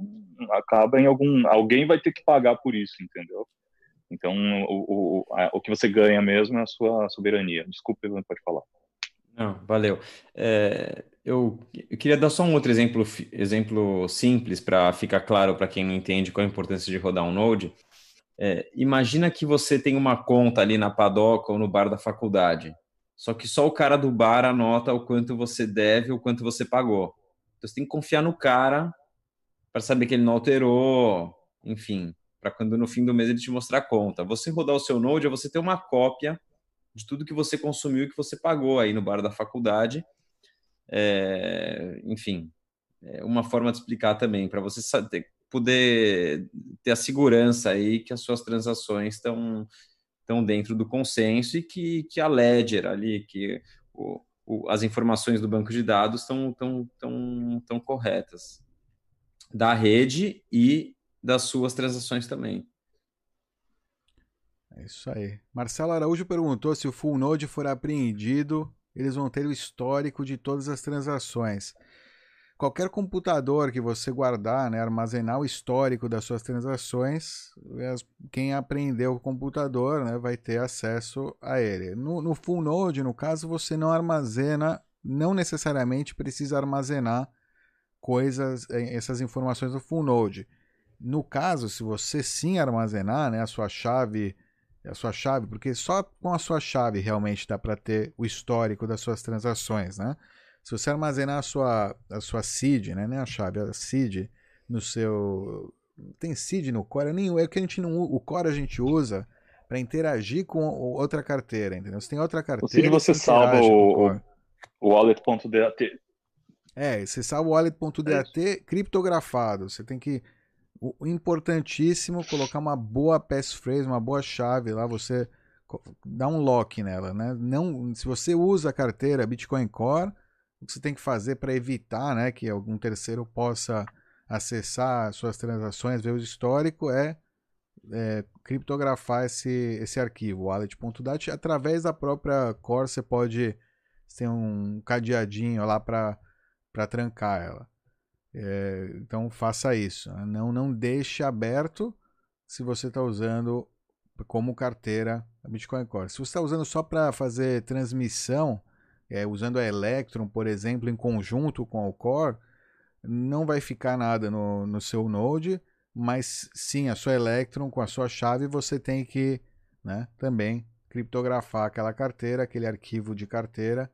S5: acaba em algum. Alguém vai ter que pagar por isso, entendeu? Então, o, o, a- o que você ganha mesmo é a sua soberania. Desculpe, não pode falar.
S4: Não, valeu. É, eu, eu queria dar só um outro exemplo, exemplo simples para ficar claro para quem não entende qual a importância de rodar um Node. É, imagina que você tem uma conta ali na padoca ou no bar da faculdade, só que só o cara do bar anota o quanto você deve ou quanto você pagou. Então você tem que confiar no cara para saber que ele não alterou, enfim, para quando no fim do mês ele te mostrar a conta. Você rodar o seu Node é você ter uma cópia de tudo que você consumiu e que você pagou aí no bar da faculdade. É, enfim, é uma forma de explicar também, para você sa- ter- poder ter a segurança aí que as suas transações estão estão dentro do consenso e que, que a ledger ali, que o, o- as informações do banco de dados estão tão, tão, tão corretas da rede e das suas transações também.
S3: É isso aí. Marcelo Araújo perguntou se o Full Node for apreendido, eles vão ter o histórico de todas as transações. Qualquer computador que você guardar, né, armazenar o histórico das suas transações, as- quem apreendeu o computador né, vai ter acesso a ele. No, no Full Node, no caso, você não armazena, não necessariamente precisa armazenar coisas, eh, essas informações no Full Node. No caso, se você sim armazenar né, a sua chave a sua chave, porque só com a sua chave realmente dá para ter o histórico das suas transações, né? Se você armazenar a sua, a sua seed, né? Nem a chave, a seed no seu... Tem seed no Core? Nem, é que a gente não... O Core a gente usa para interagir com o- outra carteira, entendeu? Você tem outra carteira...
S5: seed você salva o-
S3: Core.
S5: O wallet.dat.
S3: É, você salva o wallet.dat criptografado. Você tem que. O importantíssimo colocar uma boa passphrase, uma boa chave lá, você dá um lock nela, né? Não, se você usa a carteira Bitcoin Core, o que você tem que fazer para evitar, né, que algum terceiro possa acessar suas transações, ver o histórico é, é, criptografar esse, esse arquivo, wallet.dat, através da própria Core você pode tem um cadeadinho lá para trancar ela. É, então faça isso. né? Não, não deixe aberto se você está usando como carteira a Bitcoin Core. Se você está usando só para fazer transmissão, é, usando a Electron, por exemplo, em conjunto com o Core, não vai ficar nada no, no seu Node, mas sim, a sua Electron com a sua chave você tem que né, também criptografar aquela carteira, aquele arquivo de carteira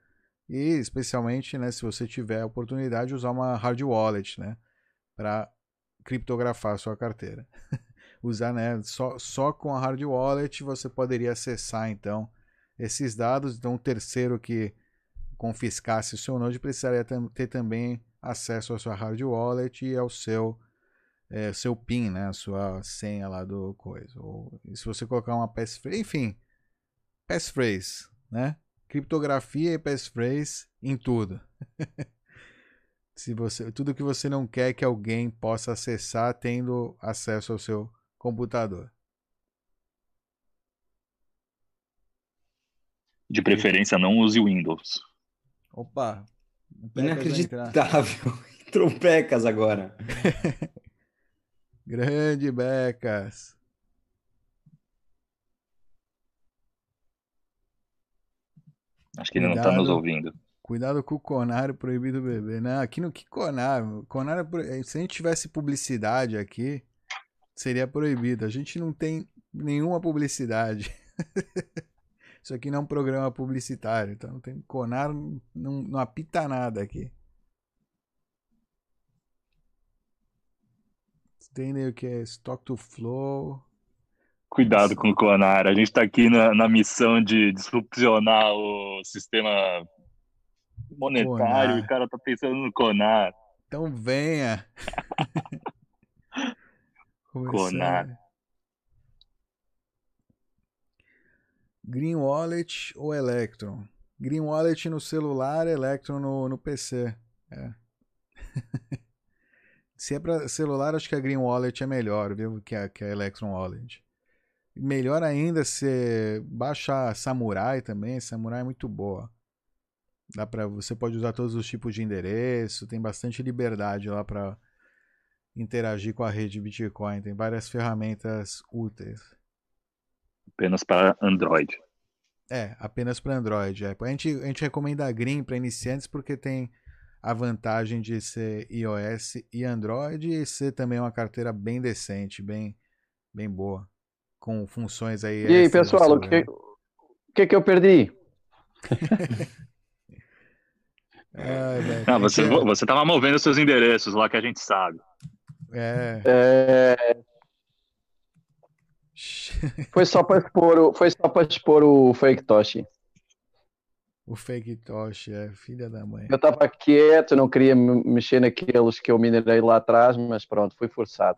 S3: e especialmente, né, se você tiver a oportunidade de usar uma hard wallet, né, para criptografar a sua carteira. usar, né, só, só com a hard wallet você poderia acessar então esses dados. Então, o terceiro que confiscasse o seu node precisaria ter também acesso à sua hard wallet e ao seu é, seu PIN, né, a sua senha lá do coisa. Ou se você colocar uma passphrase, enfim, passphrase, né? Criptografia e passphrase em tudo. Se você, tudo que você não quer que alguém possa acessar tendo acesso ao seu computador.
S5: De preferência, não use o Windows.
S3: Opa!
S4: Inacreditável. Entrou Pecas agora.
S3: Grande Becas.
S5: Acho que ele não está nos
S3: Cuidado.
S5: ouvindo.
S3: Cuidado com o Conar proibido beber. Não, aqui no que Conar? Conar é pro- se a gente tivesse publicidade aqui, seria proibido. A gente não tem nenhuma publicidade. Isso aqui não é um programa publicitário, então não tem Conar não, não apita nada aqui. Tem o que é Stock to Flow.
S5: Cuidado com o Conar. A gente está aqui na, na missão de disrupcionar o sistema monetário
S3: Conar.
S5: e o cara tá pensando no Conar.
S3: Então venha.
S5: Conar.
S3: Green Wallet ou Electron? Green Wallet no celular, Electron no, no PC. É. Se é para celular, acho que a Green Wallet é melhor, viu? Que a, que a Electron Wallet. Melhor ainda se baixar Samurai também. Samurai é muito boa. Dá pra, você pode usar todos os tipos de endereço. Tem bastante liberdade lá para interagir com a rede Bitcoin. Tem várias ferramentas úteis.
S5: Apenas para Android.
S3: É, apenas para Android. É. A, gente, a gente recomenda a Green para iniciantes porque tem a vantagem de ser iOS e Android e ser também uma carteira bem decente, bem, bem boa, com funções aí.
S6: E aí, pessoal, o que, o que que eu perdi?
S3: Ai,
S5: Ah, você, você tava movendo seus endereços lá que a gente sabe.
S3: é,
S6: É, foi só para expor, o- foi só para expor o fake Toshi.
S3: o fake Tosh, é filha da mãe.
S6: Eu estava quieto, não queria me- mexer naqueles que eu minerei lá atrás, mas pronto, fui forçado.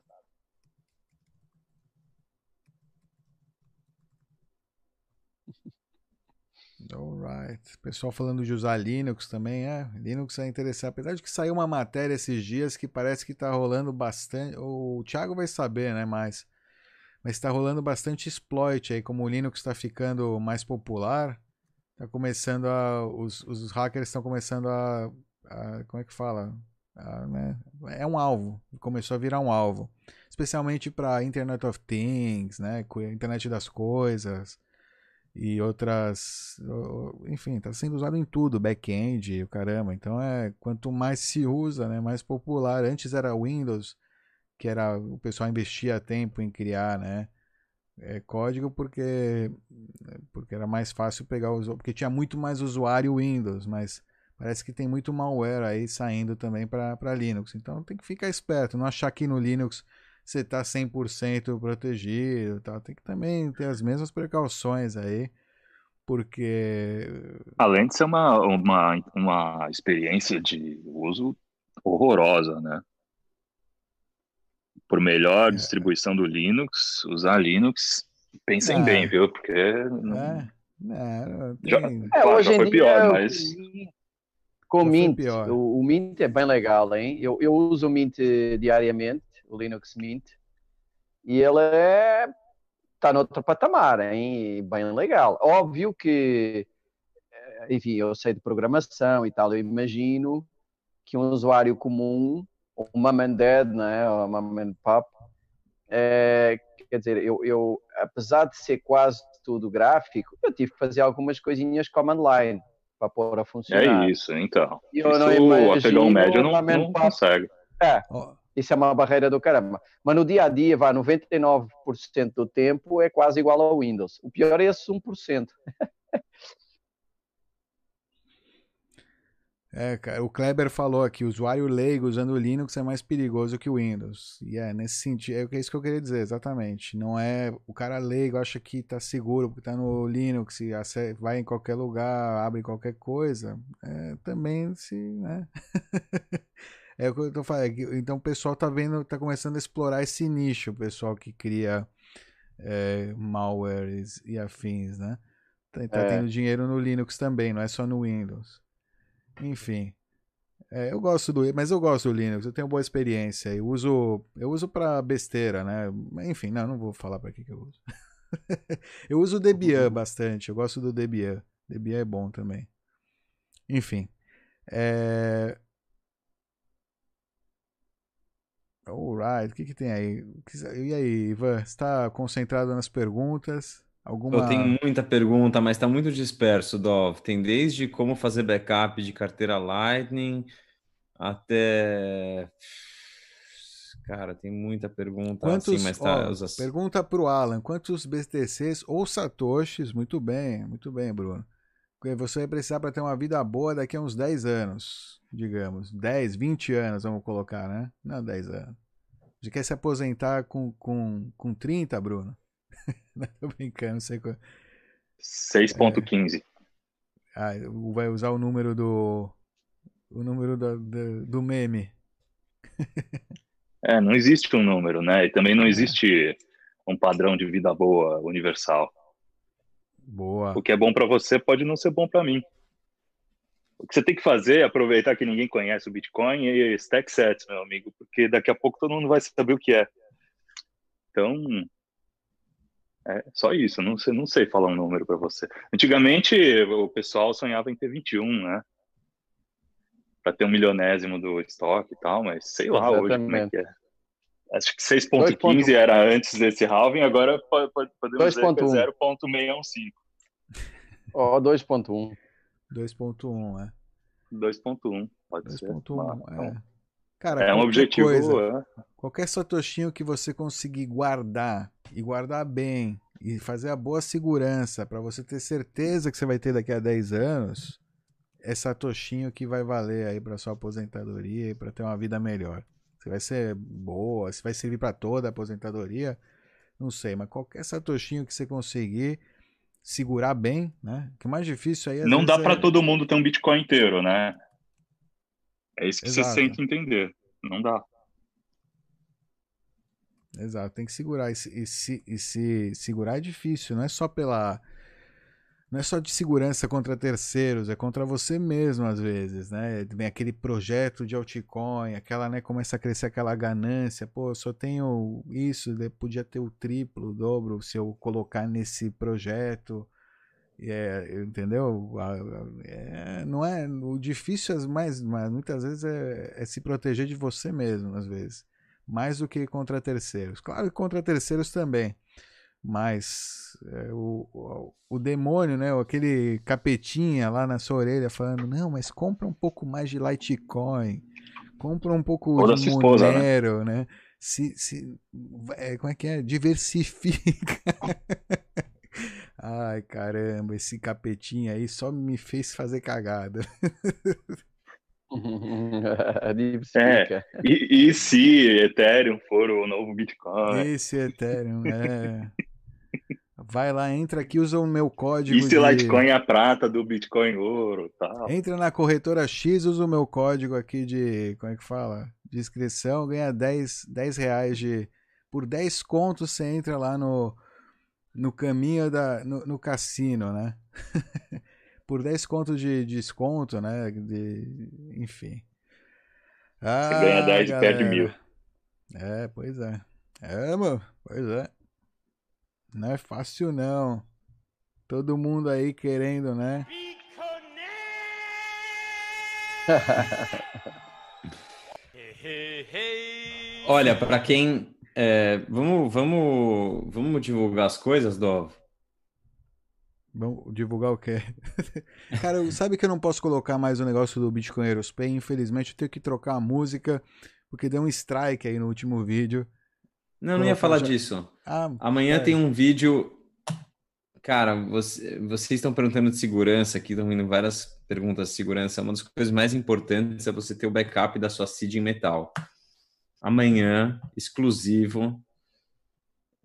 S3: Alright. Pessoal falando de usar Linux também, é. Linux é interessante. Apesar de que saiu uma matéria esses dias que parece que tá rolando bastante. O Thiago vai saber, né? Mas, mas tá rolando bastante exploit aí. Como o Linux está ficando mais popular, tá começando a. Os, os hackers estão começando a, a- Como é que fala? A, né, É um alvo. Começou a virar um alvo. Especialmente para Internet of Things, né? Internet das coisas e outras, enfim, está sendo usado em tudo, back-end, o caramba. Então é quanto mais se usa, né, mais popular. Antes era Windows, que era o pessoal investia tempo em criar, né, é, código porque porque era mais fácil pegar os, porque tinha muito mais usuário Windows, mas parece que tem muito malware aí saindo também para Linux. Então tem que ficar esperto, não achar que no Linux você está 100% protegido, tal. tem que também ter as mesmas precauções aí, porque
S5: Além de ser uma, uma, uma experiência de uso horrorosa, né? Por melhor
S3: É.
S5: distribuição do Linux, usar Linux, pensem
S3: É.
S5: bem, viu? Porque não-
S3: é, né,
S5: Já-
S3: tem-
S6: É,
S5: Claro,
S6: hoje
S5: já
S6: em
S5: foi pior,
S6: o
S5: mas-
S6: Mint- com
S3: Já
S6: o Mint, o, o Mint é bem legal, hein? Eu, eu uso o Mint diariamente, o Linux Mint, e ele é está noutro patamar, hein? E Bem legal. Óbvio que, eh, enfim, eu sei de programação e tal, eu imagino que um usuário comum, ou uma man dead, né? Ou uma man pop, é, quer dizer, eu, eu, apesar de ser quase tudo gráfico, eu tive que fazer algumas coisinhas command line para pôr a funcionar.
S5: É isso, então.
S6: E eu
S5: isso
S6: não
S5: o
S6: imagino
S5: apegão médio não, não
S6: pop.
S5: consegue.
S6: É,
S3: ó,
S6: isso é uma barreira do caramba. Mas no dia a dia, vá, 99% do tempo é quase igual ao Windows. O pior é esse 1%.
S3: É, cara, o Kleber falou aqui, usuário leigo usando o Linux é mais perigoso que o Windows. E é, nesse sentido, é isso que eu queria dizer, exatamente. Não é, o cara leigo acha que tá seguro porque tá no Linux vai em qualquer lugar, abre qualquer coisa. É, também se, né? É o que eu tô falando. é Então o pessoal tá vendo, tá começando a explorar esse nicho, o pessoal que cria é, malwares e afins, né? Tá, tá
S6: É.
S3: tendo dinheiro no Linux também, não é só no Windows. Enfim. É, eu gosto do, mas eu gosto do Linux, eu tenho boa experiência. Eu uso, eu uso para besteira, né? Enfim, não, não vou falar para que que eu uso. eu uso o Debian bastante, eu gosto do Debian. Debian é bom também. Enfim. É... Alright, o que que tem aí? E aí, Ivan, você está concentrado nas perguntas? Alguma...
S4: Eu tenho muita pergunta, mas está muito disperso, Dov. Tem desde como fazer backup de carteira Lightning até. Cara, tem muita pergunta
S3: Quantos,
S4: assim, mas tá.
S3: ó,
S4: os-
S3: Pergunta pro Alan, quantos BTCs ou Satoshis, muito bem, muito bem, Bruno. Você vai precisar para ter uma vida boa daqui a uns 10 anos, digamos. 10, 20 anos, vamos colocar, né? Não, 10 anos. Você quer se aposentar com, com, com 30, Bruno? Não, tô brincando, não sei qual.
S5: 6.15.
S3: Ah, vai usar o número do. O número do, do, do meme.
S5: É, não existe um número, né? E também não existe um padrão de vida boa universal.
S3: Boa.
S5: O que é bom para você pode não ser bom para mim. O que você tem que fazer é aproveitar que ninguém conhece o Bitcoin e stack sets, meu amigo, porque daqui a pouco todo mundo vai saber o que é. Então, é só isso. Não sei, não sei falar um número para você. Antigamente, o pessoal sonhava em ter 21, né? Para ter um milionésimo do estoque e tal, mas sei lá hoje como é que é. Acho que 6.15 era antes desse halving, agora po- po- podemos dizer que é
S6: 2.1.
S5: 0.615.
S6: Ó, 2.1.
S3: 2.1, é.
S5: 2.1, pode ser.
S3: 2.1,
S5: Ah,
S3: é. Cara,
S5: É um objetivo.
S3: coisa,
S5: é.
S3: Qualquer satoshinho que você conseguir guardar e guardar bem e fazer a boa segurança para você ter certeza que você vai ter daqui a 10 anos, é satoshinho que vai valer aí para sua aposentadoria e para ter uma vida melhor. Se vai ser boa, se vai servir para toda a aposentadoria, não sei, mas qualquer satoshinho que você conseguir segurar bem, né? O que é mais difícil aí às
S5: Não dá para
S3: é-
S5: todo mundo ter um Bitcoin inteiro, né? É isso que
S3: Exato.
S5: você que entender. Não dá.
S3: Exato, tem que segurar. E se, e se- e se segurar é difícil, não é só pela. Não é só de segurança contra terceiros, é contra você mesmo às vezes, né? Vem aquele projeto de altcoin, aquela, né? Começa a crescer aquela ganância, pô, eu só tenho isso, podia ter o triplo, o dobro se eu colocar nesse projeto. É, entendeu? É, não é o difícil, as mais, mas muitas vezes é, é se proteger de você mesmo, às vezes mais do que contra terceiros. Claro que contra terceiros também, mas é, o, o, o demônio, né, aquele capetinha lá na sua orelha falando, não, mas compra um pouco mais de Litecoin, compra um pouco
S5: Ou da
S3: de
S5: esposa, né?
S3: Monero, né? Se, se, é, como é que é? Diversifica. Ai, caramba, esse capetinha aí só me fez fazer cagada.
S6: Diversifica.
S5: E, e se Ethereum for o novo Bitcoin?
S3: Esse Ethereum, é. Vai lá, entra aqui, usa o meu código.
S5: E se
S3: de...
S5: Litecoin é a prata do Bitcoin ouro tal?
S3: Entra na corretora X, usa o meu código aqui de. Como é que fala? De inscrição, ganha 10, 10 reais de. Por 10 contos você entra lá no, no caminho da. no, no cassino, né? Por 10 contos de desconto, né? De, enfim. Ah,
S5: Você ganha 10 e perde
S3: galera.
S5: mil.
S3: É, pois é. É, mano, pois é. Não é fácil não. Todo mundo aí querendo, né?
S4: Olha, para quem. é, vamos, vamos, vamos divulgar as coisas, Dov?
S3: Vamos divulgar o quê? Cara, sabe que eu não posso colocar mais o negócio do Bitcoinheiros Pay? Infelizmente eu tenho que trocar a música, porque deu um strike aí no último vídeo.
S4: Não, não ia falar
S3: já-
S4: disso.
S3: Ah,
S4: Amanhã
S3: é.
S4: tem um vídeo. Cara, você- vocês estão perguntando de segurança aqui, estão vindo várias perguntas de segurança. Uma das coisas mais importantes é você ter o backup da sua seed em metal. Amanhã, exclusivo,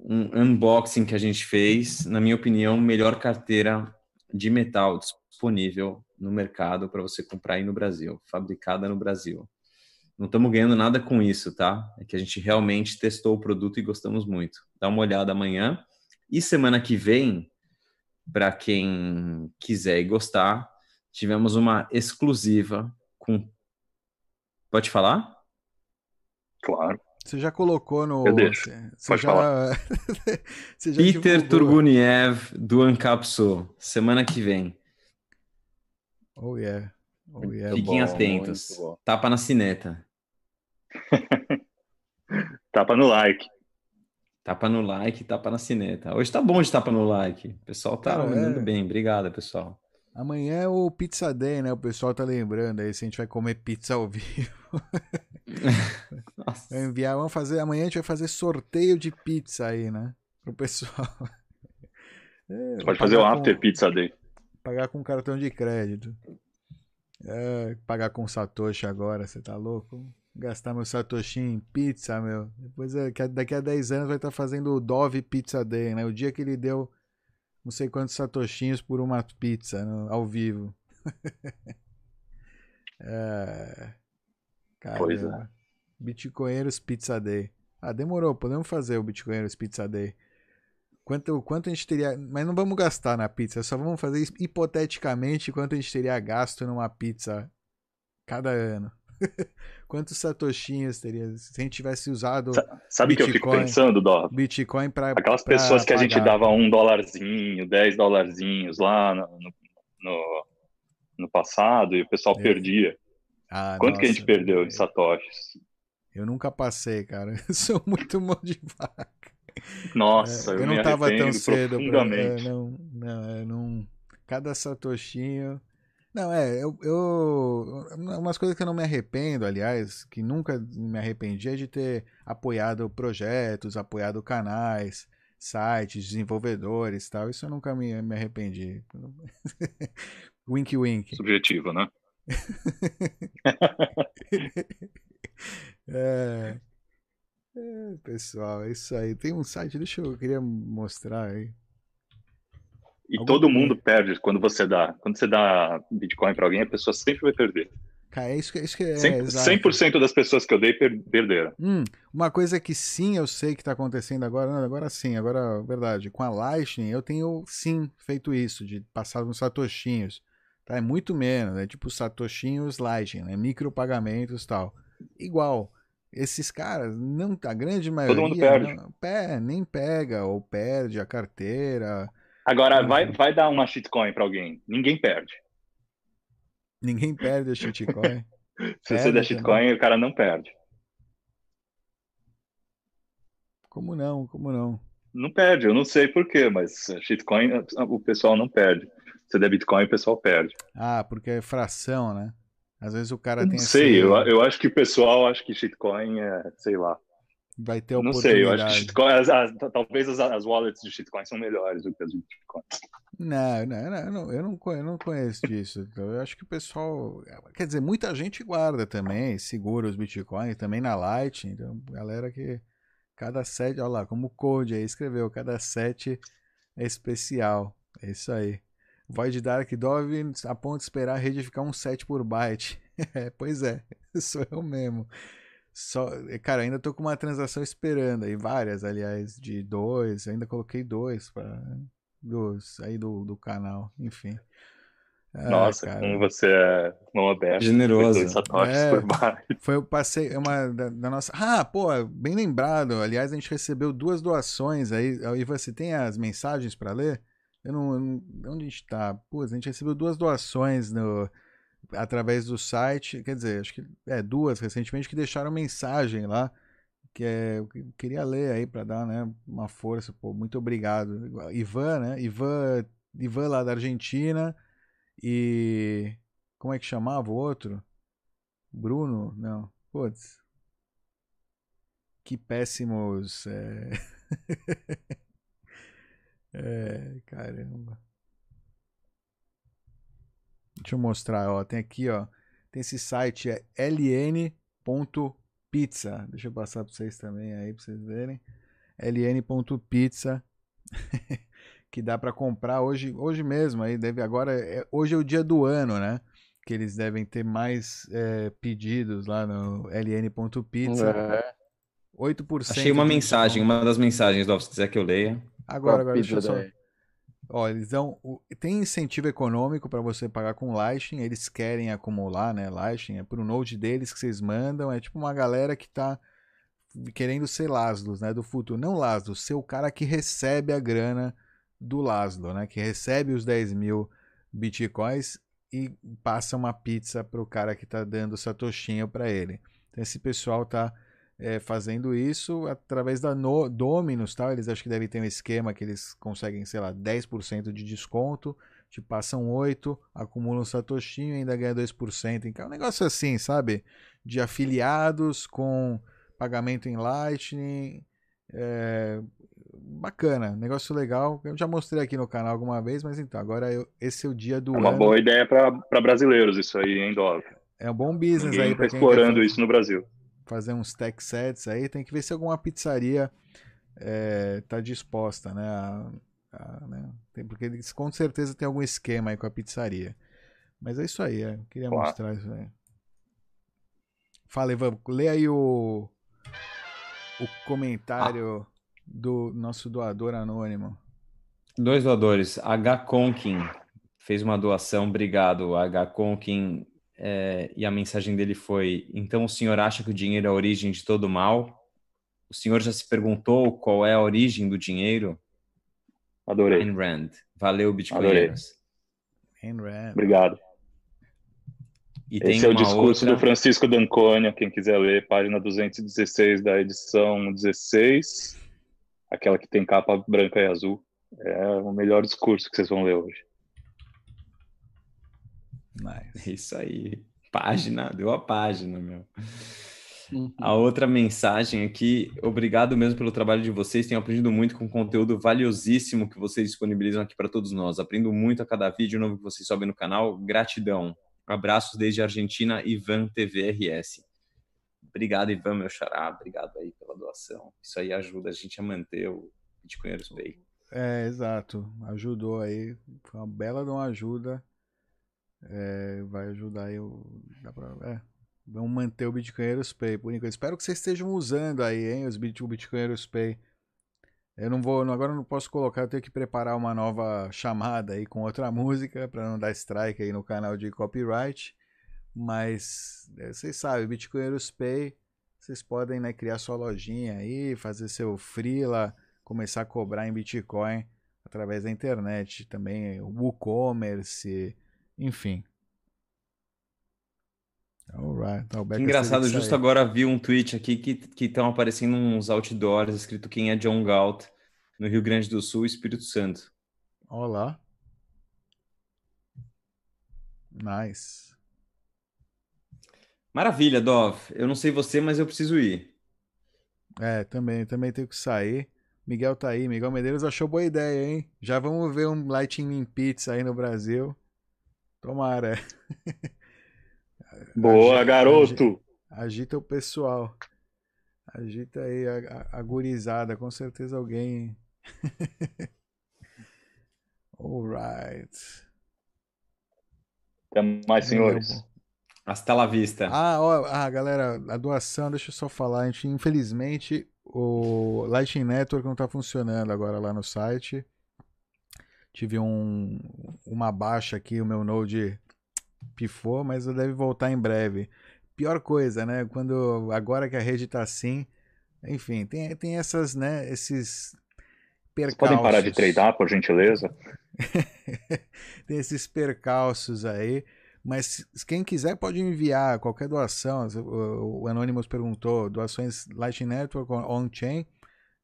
S4: um unboxing que a gente fez, na minha opinião, melhor carteira de metal disponível no mercado para você comprar aí no Brasil, fabricada no Brasil. Não estamos ganhando nada com isso, tá? É que a gente realmente testou o produto e gostamos muito. Dá uma olhada amanhã. E semana que vem, para quem quiser e gostar, tivemos uma exclusiva com. Pode falar?
S5: Claro.
S3: Você já colocou no.
S5: Eu deixo.
S3: Você, você
S5: Pode
S3: já...
S5: falar.
S3: você já
S4: Peter
S3: divulgou.
S4: Turguniev do Ancapsu, semana que vem.
S3: Oh, yeah. Oh, yeah.
S4: Fiquem
S5: bom,
S4: atentos. Tapa na cineta.
S5: Tapa no like.
S4: Tapa no like, tapa na cineta. Hoje tá bom de tapa no like. O pessoal tá
S3: Cara,
S4: mandando
S3: é.
S4: bem. Obrigado, pessoal.
S3: Amanhã é o Pizza Day, né? O pessoal tá lembrando aí se a gente vai comer pizza ao vivo.
S4: Nossa.
S3: Vai enviar, vamos fazer. Amanhã a gente vai fazer sorteio de pizza aí, né? Pro pessoal. É,
S5: Pode fazer o
S3: pagar com-
S5: After Pizza Day.
S3: Pagar com cartão de crédito. É, pagar com Satoshi agora, você tá louco? Gastar meu Satoshi em pizza, meu. Depois, é, daqui a 10 anos vai estar fazendo o Dove Pizza Day, né? O dia que ele deu não sei quantos satoshinhos por uma pizza no- ao vivo. é,
S5: Pois
S3: caramba. Bitcoinheiros Pizza Day. Ah, demorou, podemos fazer o Bitcoinheiros Pizza Day. Quanto, quanto a gente teria. Mas não vamos gastar na pizza, só vamos fazer hipoteticamente quanto a gente teria gasto numa pizza cada ano. Quantos satoshinhos teria se a gente tivesse usado
S5: Sa- Sabe o que eu fico pensando, Dó?
S3: Bitcoin para
S5: Aquelas pessoas que a gente dava um dólarzinho, dez dólarzinhos lá no, no, no- passado e o pessoal
S3: É.
S5: perdia. Quanto que a gente perdeu de satoshis?
S3: Eu nunca passei, cara. Eu sou muito mão de vaca.
S5: Nossa,
S3: É,
S5: eu,
S3: eu
S5: me
S3: não tava tão cedo. Pra, é, não, não, é, não. Cada satoshinho. Não, é, eu, eu. Umas coisas que eu não me arrependo, aliás, que nunca me arrependi, é de ter apoiado projetos, apoiado canais, sites, desenvolvedores e tal. Isso eu nunca me, me arrependi. wink, wink.
S5: Subjetivo, né?
S3: É. É, pessoal, é isso aí. Tem um site, deixa eu, eu queria mostrar aí.
S5: E
S3: Algum
S5: todo mundo perde quando você dá. Quando você dá Bitcoin para alguém, a pessoa sempre vai perder.
S3: Cara, é isso que, é isso que é.
S5: 100%,
S3: exato.
S5: 100% das pessoas que eu dei per- perderam.
S3: Hum, uma coisa que sim eu sei que está acontecendo agora, não, agora sim, agora verdade. Com a Lightning eu tenho sim feito isso, de passar uns satoshinhos. Tá? É muito menos, é tipo satoshinhos Lightning, né? Micropagamentos e tal. Igual, esses caras, não, a grande maioria
S5: mundo perde.
S3: não- pé, nem pega ou perde a carteira.
S5: Agora,
S3: Uhum.
S5: vai, vai dar uma shitcoin para alguém. Ninguém perde.
S3: Ninguém perde a shitcoin.
S5: Se você
S3: Perde
S5: der shitcoin, o cara não perde.
S3: Como não? Como não?
S5: Não perde, eu não sei porquê, mas shitcoin o pessoal não perde. Se você der Bitcoin, o pessoal perde.
S3: Ah, porque é fração, né? Às vezes o cara tem
S5: não sei,
S3: esse-
S5: eu, eu acho que o pessoal acha que shitcoin é, sei lá.
S3: Vai ter
S5: Não sei, eu acho que shitcoin, as- as- talvez as, as wallets de shitcoin são melhores do que as de Bitcoin.
S3: Não, não, não, eu não, eu não conheço, disso. Então, eu acho que o pessoal. Quer dizer, muita gente guarda também, segura os bitcoins, também na Light. Então, galera que. Cada set, olha lá, como o Code aí escreveu, cada set é especial. É isso aí. Void Dark Dove a ponto de esperar a rede ficar um set por byte. É, pois é, sou eu mesmo. Só, cara, ainda tô com uma transação esperando aí, várias, aliás, de dois, ainda coloquei dois para dos aí do, do canal, enfim. Ah,
S5: Nossa,
S3: cara,
S5: como você é mão aberta.
S4: Generoso.
S3: É. Foi eu passei é uma da, da nossa. Ah, pô, bem lembrado. Aliás, a gente recebeu duas doações aí. E você tem as mensagens para ler? Eu não, eu não- Onde a gente tá? Pô, a gente recebeu duas doações no através do site. Quer dizer, acho que é duas recentemente que deixaram mensagem lá. Que é, eu que- queria ler aí para dar, né, uma força. Pô, muito obrigado. Ivan, né? Ivan, Ivan lá da Argentina e como é que chamava o outro? Bruno? Não. Putz. Que péssimos. É... é, caramba. Deixa eu mostrar, ó. Tem aqui, ó. Tem esse site, é ln.pizza. Deixa eu passar para vocês também aí, para vocês verem. ln.pizza. que dá para comprar hoje, hoje mesmo. Aí deve agora. é- hoje é o dia do ano, né? Que eles devem ter mais é, pedidos lá no ln.pizza.
S6: É.
S3: 8%
S4: Achei uma mensagem, uma das mensagens, Dov, se quiser que eu leia.
S3: Agora, agora, deixa eu só.
S6: daí?
S3: Ó, eles dão. o- Tem incentivo econômico para você pagar com Lightning. Eles querem acumular, né? Lightning. É pro node deles que vocês mandam. É tipo uma galera que tá querendo ser Laszlos, né? Do futuro. Não Laszlos, ser o cara que recebe a grana do Laszlo, né? Que recebe os 10 mil bitcoins e passa uma pizza pro cara que tá dando satoshinho para ele. Então esse pessoal tá é, fazendo isso através da no, Dominus, tal. Eles acho que devem ter um esquema que eles conseguem, sei lá, 10% de desconto, te passam 8, acumulam satoshinho e ainda ganha 2%. Então é um negócio assim, sabe? De afiliados com pagamento em Lightning. É, bacana, negócio legal. Eu já mostrei aqui no canal alguma vez, mas então, agora eu- esse é o dia do
S5: É uma
S3: ano.
S5: boa ideia para brasileiros isso aí, hein, Dove?
S3: É um bom business
S5: Ninguém
S3: aí quem quer
S5: explorando
S3: fazer-
S5: isso no Brasil.
S3: Fazer uns tech sets aí, tem que ver se alguma pizzaria é, tá disposta, né? a- a- né? Tem, porque eles com certeza tem algum esquema aí com a pizzaria. Mas é isso aí, é, eu queria
S5: Claro.
S3: mostrar isso aí. Fala, Ivan, lê aí o, o comentário do nosso doador anônimo.
S4: Dois doadores. H. Conkin fez uma doação, obrigado, H. Conkin. É, e a mensagem dele foi: Então o senhor acha que o dinheiro é a origem de todo mal? O senhor já se perguntou qual é a origem do dinheiro?
S5: Adorei.
S4: Ayn Rand. Valeu, Bitcoinheiros.
S3: Ayn Rand.
S5: Obrigado.
S4: E tem
S5: Esse é o discurso
S4: outra...
S5: do Francisco D'Anconia, quem quiser ler, página 216 da edição 16, aquela que tem capa branca e azul. É o melhor discurso que vocês vão ler hoje.
S3: Nice.
S4: Isso aí. Página, deu a página, meu.
S6: Uhum.
S4: A outra mensagem aqui, obrigado mesmo pelo trabalho de vocês. Tenho aprendido muito com o conteúdo valiosíssimo que vocês disponibilizam aqui para todos nós. Aprendo muito a cada vídeo novo que vocês sobem no canal. Gratidão. Abraços desde a Argentina, Ivan TVRS. Obrigado, Ivan, meu xará. Obrigado aí pela doação. Isso aí ajuda a gente a manter o Bitcoinheiros Pay.
S3: É, exato. Ajudou aí. Foi uma bela de uma ajuda. É, vai ajudar o. Dá pra, é, vamos manter o Bitcoinheiros Pay por enquanto. Espero que vocês estejam usando aí, hein, os Bit, o Pay. Eu não vou, agora eu não posso colocar, eu tenho que preparar uma nova chamada aí com outra música para não dar strike aí no canal de copyright. Mas é, vocês sabem, Bitcoinheiros Pay, vocês podem né, criar sua lojinha aí, fazer seu freela, começar a cobrar em Bitcoin através da internet, também o WooCommerce, enfim. Alright, tá, o
S4: Que engraçado, justo agora vi um tweet aqui que estão aparecendo uns outdoors escrito quem é John Galt no Rio Grande do Sul, Espírito Santo.
S3: Olá. Nice.
S4: Maravilha, Dov. Eu não sei você, mas eu preciso ir.
S3: É, também, também tenho que sair. Miguel tá aí, Miguel Medeiros achou boa ideia, hein? Já vamos ver um Lightning Pizza aí no Brasil. Tomara.
S5: Boa,
S3: Agi-
S5: garoto!
S3: Agita o pessoal. Agita aí a, a, a gurizada. Com certeza alguém. Alright.
S5: Até mais, senhores.
S4: Hasta la vista.
S3: Ah, ó, ah, galera, a doação, deixa eu só falar. A gente, infelizmente, o Lightning Network não tá funcionando agora lá no site. Tive um, uma baixa aqui, o meu Node pifou, mas deve voltar em breve. Pior coisa, né? Quando agora que a rede tá assim, enfim, tem, tem essas, né, esses
S5: Vocês podem parar de
S3: percalços.
S5: treinar, por gentileza?
S3: tem esses percalços aí. Mas quem quiser pode enviar qualquer doação. O, Anonymous perguntou: doações Lightning Network ou on-chain.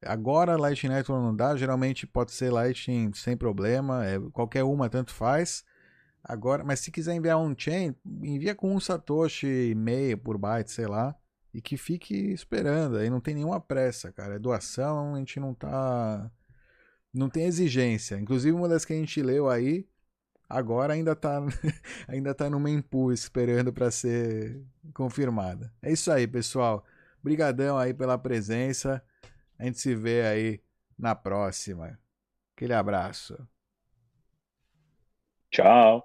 S3: Agora Lightning Network não dá, geralmente pode ser Lightning sem problema, é, qualquer uma tanto faz. Agora, mas se quiser enviar on-chain, envia com um Satoshi e meio por byte, sei lá, e que fique esperando. Aí não tem nenhuma pressa, cara. É doação, a gente não tá. Não tem exigência. Inclusive, uma das que a gente leu aí, agora ainda tá, ainda tá no mempool esperando para ser confirmada. É isso aí, pessoal. Obrigadão aí pela presença. A gente se vê aí na próxima. Aquele abraço.
S5: Tchau.